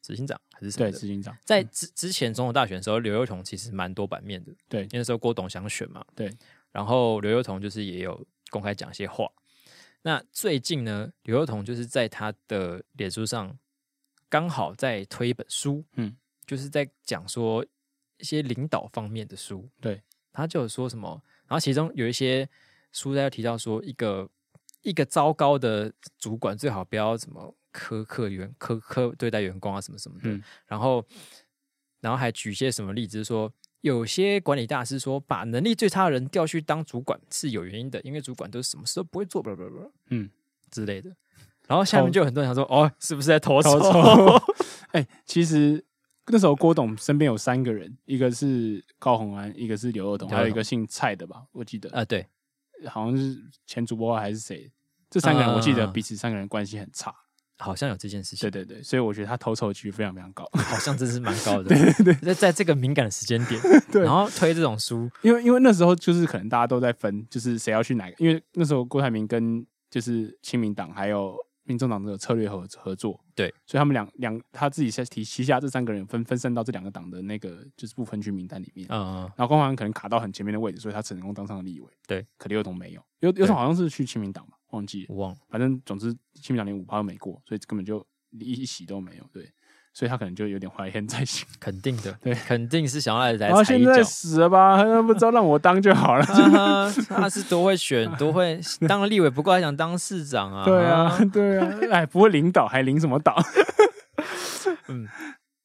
执行长还是什么？对，执行长。在之之前总统大选的时候，刘幼彤其实蛮多版面的。对，因为那时候郭董想选嘛。对，然后刘幼彤就是也有。公开讲一些话。那最近呢，刘幼彤就是在他的脸书上刚好在推一本书，嗯，就是在讲说一些领导方面的书。对，他就有说什么，然后其中有一些书在提到说，一个一个糟糕的主管最好不要怎么苛刻员苛刻对待员工啊，什么什么的。嗯、然后，然后还举一些什么例子，说。有些管理大师说，把能力最差的人调去当主管是有原因的，因为主管都是什么事都不会做，blah blah blah 嗯之类的。然后下面就有很多人想说，哦，是不是在偷抽？哎、欸，其实那时候郭董身边有三个人，一个是高洪安，一个是刘宥彤，还有一个姓蔡的吧，我记得啊，对，好像是前主播还是谁？这三个人我记得彼此三个人关系很差。好像有这件事情，对对对，所以我觉得他投错区非常非常高，好像真是蛮高的。对对对，在在这个敏感的时间点，对，然后推这种书，因为因为那时候就是可能大家都在分，就是谁要去哪个，因为那时候郭台铭跟就是亲民党还有民众党的策略合合作，对，所以他们两两他自己在提旗下这三个人分分散到这两个党的那个就是不分区名单里面，嗯嗯，然后光环可能卡到很前面的位置，所以他成功当上了立委，对，可刘友彤没有，刘刘彤好像是去亲民党嘛，忘记忘了，反正总之亲民党连五趴都没过，所以根本就。一一席都没有，对，所以他可能就有点怀恨在心，肯定的，对，肯定是想要来来 踩一脚。然后现在死了吧，他不知道让我当就好了。他是多会选，多会 当了立委，不过还想当市长啊？对啊，对啊，哎，不会领导还领什么导？嗯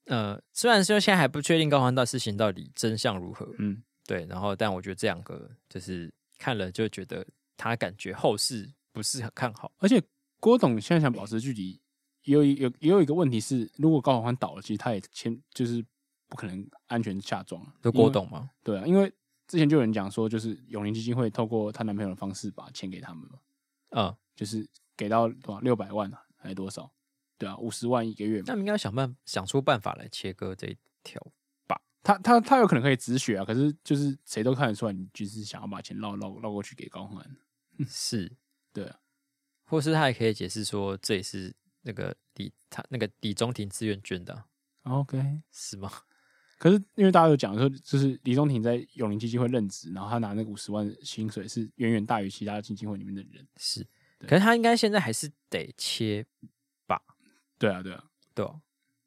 呃，虽然说现在还不确定高环道事情到底真相如何，嗯，对，然后但我觉得这两个就是看了就觉得他感觉后事不是很看好，而且郭董现在想保持距离。也有有也有一个问题是，如果高虹安倒了，其实他也签就是不可能安全下庄了。就郭董吗？对啊，因为之前就有人讲说，就是永宁基金会透过她男朋友的方式把钱给他们嘛。嗯，就是给到多少六百万啊，还是多少？对啊，五十万一个月嘛。那应该想办想出办法来切割这一条吧。他他他有可能可以止血啊，可是就是谁都看得出来，你就是想要把钱绕绕绕过去给高虹安。是，对啊，或是他也可以解释说，这也是。那个李他那个李中庭自愿捐的、啊，OK 是吗？可是因为大家有讲说，就是李中庭在永林基金会任职，然后他拿那个五十万薪水是远远大于其他基金会里面的人，是。可是他应该现在还是得切吧？对啊，对啊，对啊，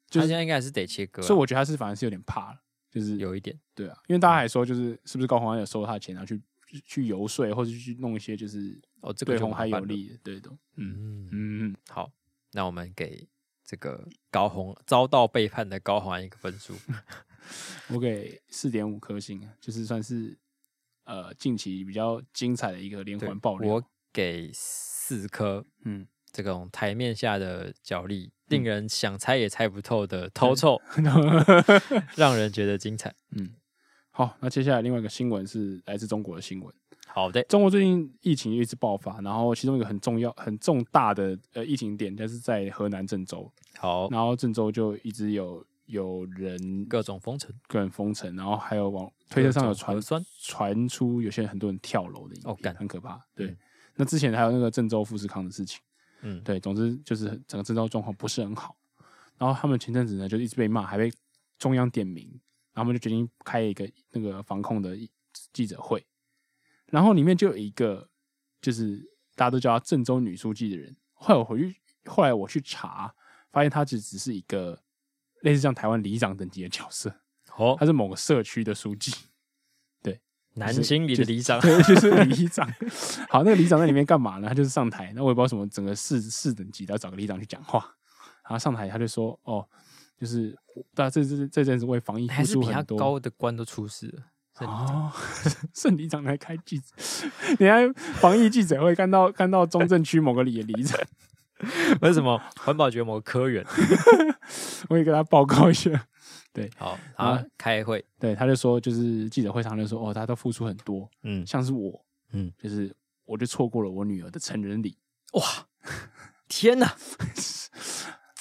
就是他现在应该还是得切割、啊。所以我觉得他是反而是有点怕了，就是有一点。对啊，因为大家还说，就是是不是高虹安有收他的钱，然后去去游说，或者去弄一些就是哦，这个对红海有利的，对的。嗯嗯嗯，好。那我们给这个高红遭到背叛的高红安一个分数，我给四点五颗星，就是算是呃近期比较精彩的一个连环爆料。我给四颗，嗯，这种台面下的角力，令人想猜也猜不透的 偷臭，让人觉得精彩。嗯，好，那接下来另外一个新闻是来自中国的新闻。好的，中国最近疫情一直爆发，然后其中一个很重要、很重大的呃疫情点，就是在河南郑州。好，然后郑州就一直有有人各种封城，各种封城，然后还有往推特上有传传出有些人很多人跳楼的影片，哦、很可怕。对，嗯、那之前还有那个郑州富士康的事情，嗯，对，总之就是整个郑州状况不是很好。然后他们前阵子呢就一直被骂，还被中央点名，然后我们就决定开一个那个防控的记者会。然后里面就有一个，就是大家都叫她郑州女书记的人。后来我回去，后来我去查，发现他只只是一个类似像台湾里长等级的角色。哦，他是某个社区的书记。对，南京里的里长，对，就是 里长。好，那个里长在里面干嘛呢？他就是上台，那我也不知道什么，整个市市等级都要找个里长去讲话。然后上台，他就说：“哦，就是大家这这这阵子为防疫付出很多，还是比他高的官都出事了。”哦，圣里长来开记者，你看防疫记者会看到看到中正区某个里的里长，为什么环保局某个科员，我也给他报告一下。对，好，他开会，对，他就说，就是记者会上就说，哦，他都付出很多，嗯，像是我，嗯，就是我就错过了我女儿的成人礼，哇，天哪，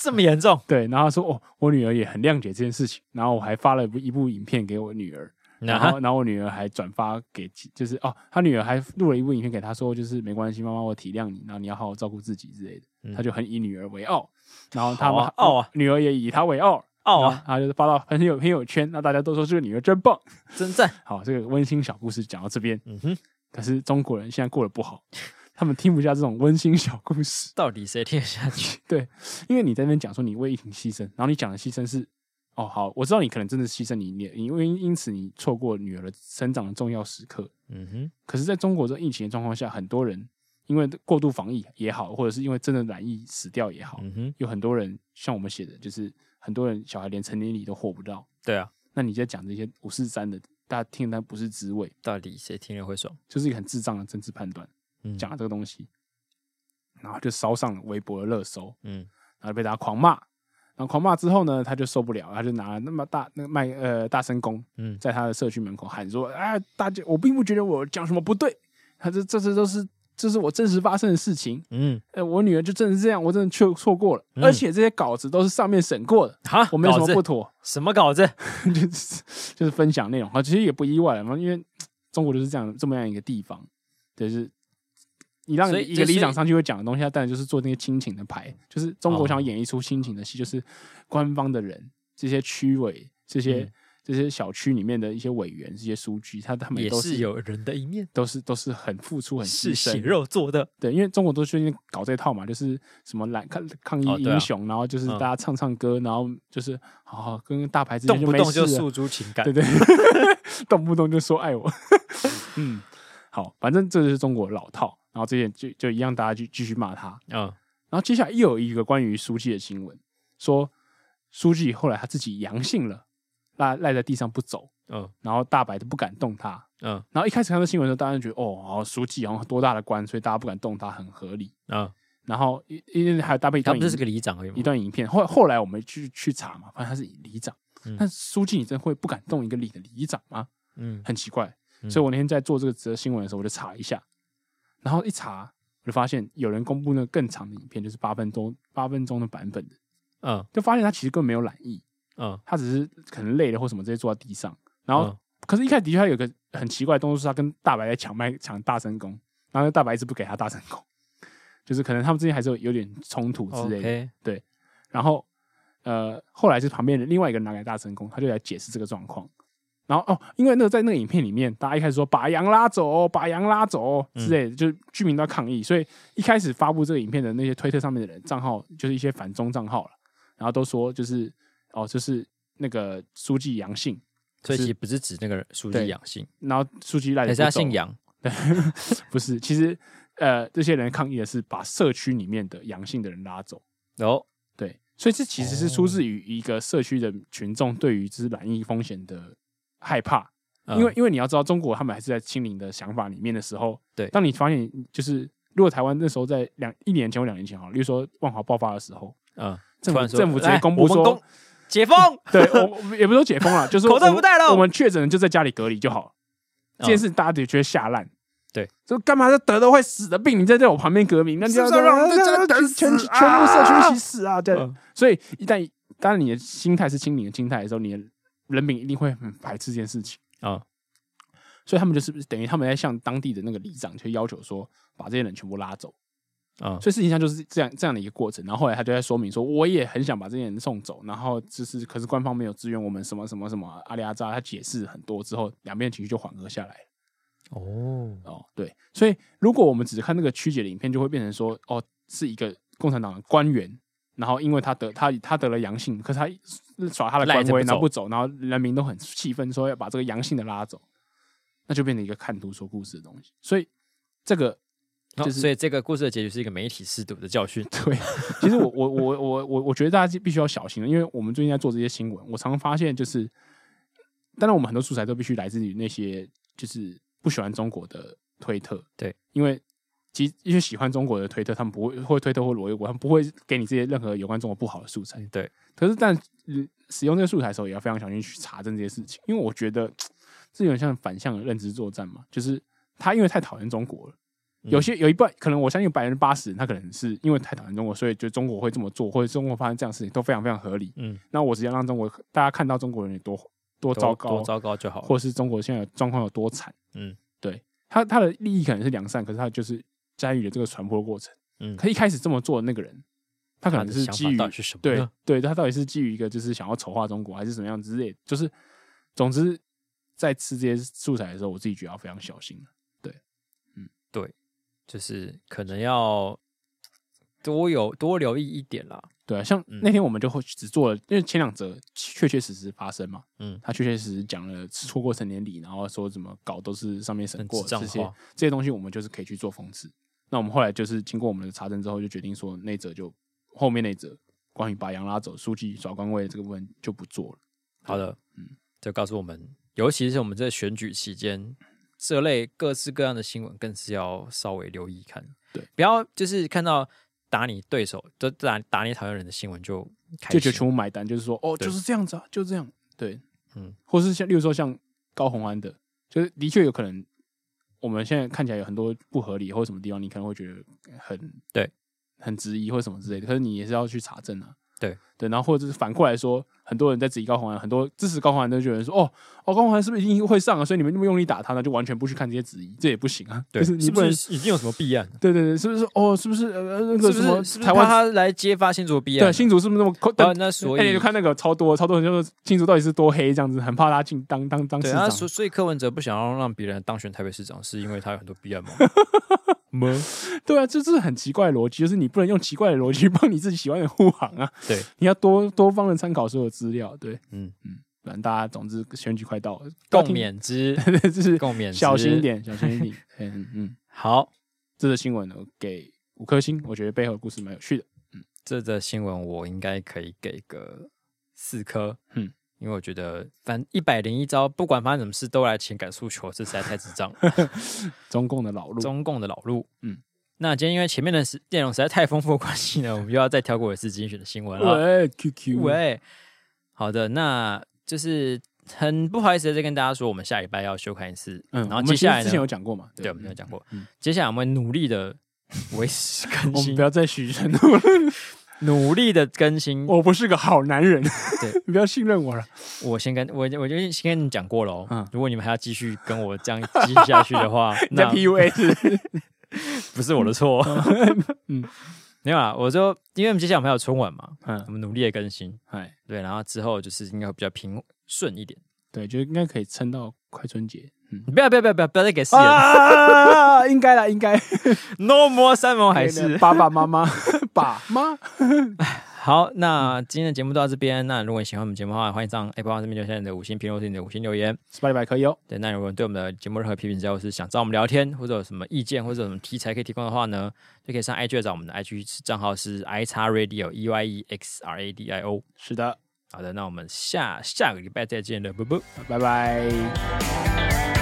这么严重？对，然后说，哦，我女儿也很谅解这件事情，然后我还发了一部一部影片给我女儿。然后，然后我女儿还转发给，就是哦，她女儿还录了一部影片给她说，就是没关系，妈妈我体谅你，然后你要好好照顾自己之类的。她就很以女儿为傲，然后她嘛傲啊，女儿也以她为傲，傲啊，然后就是发到很有朋友圈，那大家都说这个女儿真棒，真赞。好，这个温馨小故事讲到这边，嗯哼。可是中国人现在过得不好，他们听不下这种温馨小故事，到底谁听得下去？对，因为你在那边讲说你为疫情牺牲，然后你讲的牺牲是。哦，好，我知道你可能真的牺牲你，你因为因此你错过女儿的生长的重要时刻。嗯哼。可是，在中国这疫情的状况下，很多人因为过度防疫也好，或者是因为真的染疫死掉也好，嗯哼。有很多人像我们写的，就是很多人小孩连成年礼都活不到。对啊。那你在讲这些五四三的，大家听但不是滋味。到底谁听了会爽？就是一个很智障的政治判断。嗯。讲了这个东西，然后就烧上了微博的热搜。嗯。然后被大家狂骂。然后狂骂之后呢，他就受不了，他就拿了那么大那个麦呃大声公，嗯，在他的社区门口喊说：“啊，大家，我并不觉得我讲什么不对，他这这这都是这是我真实发生的事情，嗯，呃，我女儿就真的是这样，我真的错错过了，嗯、而且这些稿子都是上面审过的，哈，我没有什么不妥，什么稿子，就是就是分享内容，啊，其实也不意外嘛，因为中国就是这样这么样一个地方，就是。”你让一个里长上去会讲的东西，他当然就是做那些亲情的牌，就是中国想演一出亲情的戏，就是官方的人，这些区委，这些这些小区里面的一些委员，这些书记，他他们都是有人的一面，都是都是很付出、很是血肉做的。对，因为中国都最近搞这套嘛，就是什么来抗抗疫英雄，然后就是大家唱唱歌，然后就是好好跟大牌之间就动不动就诉诸情感，对对，动不动就说爱我。嗯，好，反正这就是中国老套。然后这些就就一样，大家就继续骂他。嗯，然后接下来又有一个关于书记的新闻，说书记后来他自己阳性了，赖赖在地上不走。嗯，然后大白都不敢动他。嗯，然后一开始看到新闻的时候，大家就觉得哦，好书记好像多大的官，所以大家不敢动他，很合理。嗯，然后因为还有搭配一段，他不是个里长而已，一段影片。后后来我们去去查嘛，发现他是里长。嗯，但书记你真的会不敢动一个里的里长吗？嗯，很奇怪。所以我那天在做这个则新闻的时候，我就查一下。然后一查，我就发现有人公布那个更长的影片，就是八分钟八分钟的版本的，嗯，就发现他其实根本没有懒意，嗯，他只是可能累了或什么，直接坐在地上。然后，嗯、可是，一开始的确他有个很奇怪的动作，是他跟大白在抢麦抢大声功，然后大白一直不给他大声功，就是可能他们之间还是有有点冲突之类的，Okay. 对。然后，呃，后来是旁边的另外一个人拿给大声功，他就来解释这个状况。然后哦，因为那个在那个影片里面，大家一开始说把羊拉走，把羊拉走之类的，嗯、就是居民都要抗议，所以一开始发布这个影片的那些推特上面的人账号，就是一些反中账号了，然后都说就是哦，就是那个书记阳性，所以其实不是指那个书记阳性，然后书记赖着，他姓杨，对，不是，其实呃，这些人抗议的是把社区里面的阳性的人拉走，哦，对，所以这其实是出自于一个社区的群众对于就是染疫风险的。害怕，因为因为你要知道，中国他们还是在清零的想法里面的时候，对。当你发现就是，如果台湾那时候在两一年前或两年前哈，例如说万华爆发的时候，嗯，政府政府直接公布说解封，对，我也不是说解封了，就是口罩不戴了，我们确诊就在家里隔离就好了。这件事大家都觉得吓烂，对，就干嘛？这得了会死的病，你在在我旁边革命，那就要让全全部社区一起死啊！对，所以一旦当然你的心态是清零的心态的时候，你的。人民一定会很排斥这件事情。啊，所以他们就是等于他们在向当地的那个里长去要求说，把这些人全部拉走。啊。所以事情上就是这样这样的一个过程。然后后来他就在说明说，我也很想把这些人送走，然后就是可是官方没有支援我们什么什么什么阿里阿扎，他解释很多之后，两边情绪就缓和下来哦。哦，对，所以如果我们只看那个曲解的影片，就会变成说，哦，是一个共产党的官员，然后因为他得他他得了阳性，可是他耍他的官威，然后不走，然后人民都很气愤，说要把这个阳性的拉走，那就变成一个看图说故事的东西。所以这个就是，所以这个故事的结局是一个媒体识读的教训。对，其实我我我我我我觉得大家必须要小心了，因为我们最近在做这些新闻，我常常发现就是，当然我们很多素材都必须来自于那些就是。不喜欢中国的推特，对，因为其实因为喜欢中国的推特，他们不会会推特或罗威国，他们不会给你这些任何有关中国不好的素材，对。可是，但使用这个素材的时候，也要非常小心去查证这些事情，因为我觉得这有点像反向的认知作战嘛，就是他因为太讨厌中国了，有些有一半可能我相信百分之八十，他可能是因为太讨厌中国，所以觉得中国会这么做，或者中国发生这样的事情都非常非常合理。嗯，那我只要让中国大家看到中国人有多多糟糕，多糟糕就好，或者是中国现在状况有多惨。嗯，对他他的利益可能是良善，可是他就是参与了这个传播的过程。嗯，可一开始这么做的那个人，他可能是基于对对，他到底是基于一个就是想要丑化中国，还是怎么样之类？就是总之，在吃这些素材的时候，我自己觉得要非常小心。对，嗯，对，就是可能要多有多留意一点啦。对啊，像那天我们就会只做了，因为前两则确确实实发生嘛，嗯，他确确实实讲了错过成年礼，然后说怎么搞都是上面审过这些这些东西，我们就是可以去做讽刺。那我们后来就是经过我们的查证之后，就决定说那则就后面那则关于把羊拉走、书记耍官位这个部分就不做了。好的，嗯，就告诉我们，尤其是我们在选举期间，这类各式各样的新闻更是要稍微留意看，对，不要就是看到。打你对手，就打打你讨厌人的新闻，就就就全部买单，就是说哦，就是这样子啊，就这样，对，嗯，或是像，例如说像高红安的，就是的确有可能，我们现在看起来有很多不合理或者什么地方，你可能会觉得很对，很质疑或者什么之类的，可是你也是要去查证啊。对对，然后或者是反过来说，很多人在质疑高虹安，很多支持高虹安的就有人说，哦哦，高虹安是不是一定会上啊？所以你们那么用力打他呢，就完全不去看这些质疑，这也不行啊。对，就是你不能已经有什么弊案？对对对，是不是？哦，是不是？呃，那个什么台湾他来揭发新竹弊案？对，新竹是不是那么？但那所以、欸、你就看那个超多超多人就说新竹到底是多黑这样子，很怕他进当当当市长。所所以柯文哲不想要让别人当选台北市长，是因为他有很多弊案吗？对啊，这这是很奇怪的逻辑，就是你不能用奇怪的逻辑 帮你自己喜欢的护航啊。对，你要多多方的参考所有资料。对，嗯嗯，反正大家总之选举快到了，共勉之，就是共勉之，小心一点，小心一点。嗯嗯，好，这则新闻呢给五颗星，我觉得背后的故事蛮有趣的。嗯，这则新闻我应该可以给个四颗。嗯。因为我觉得，反正一百零一招，不管发生什么事，都来情感诉求，这实在太智障了。中共的老路，中共的老路。嗯，那今天因为前面的内容实在太丰富的关系呢，我们又要再跳过一次精选的新闻了。喂，QQ，喂，好的，那就是很不好意思的再跟大家说，我们下礼拜要休刊一次。嗯，然后接下来呢，之前有讲过嘛？对，我们有讲过。嗯，接下来我们努力的维持更新，我们不要再许承诺了。努力的更新，我不是个好男人，对，你不要信任我了。我先跟我，我就先跟你讲过了。嗯，如果你们还要继续跟我这样继续下去的话，那 PUA 是 不是我的错？嗯，没有啊，我说，因为我们接下来我们还有春晚嘛，嗯，我们努力的更新，哎，对，然后之后就是应该会比较平顺一点，对，就应该可以撑到快春节。嗯，不要不要不要不要不要再给誓言了，应该啦，应该。No more 山盟海誓，爸爸妈妈，爸妈。好，那今天的节目到这边。那如果你喜欢我们节目的话，欢迎上 Apple 这边留下你的五星评论，或者你的五星留言。Spotify 可以哦。对，那如果对我们的节目任何批评，只要是想找我们聊天，或者有什么意见，或者有什么题材可以提供的话呢，就可以上 IG 找我们的 IG 账号是 i x radio e y e x r a d i o。是的，好的，那我们下下个礼拜再见了，啵啵，拜拜。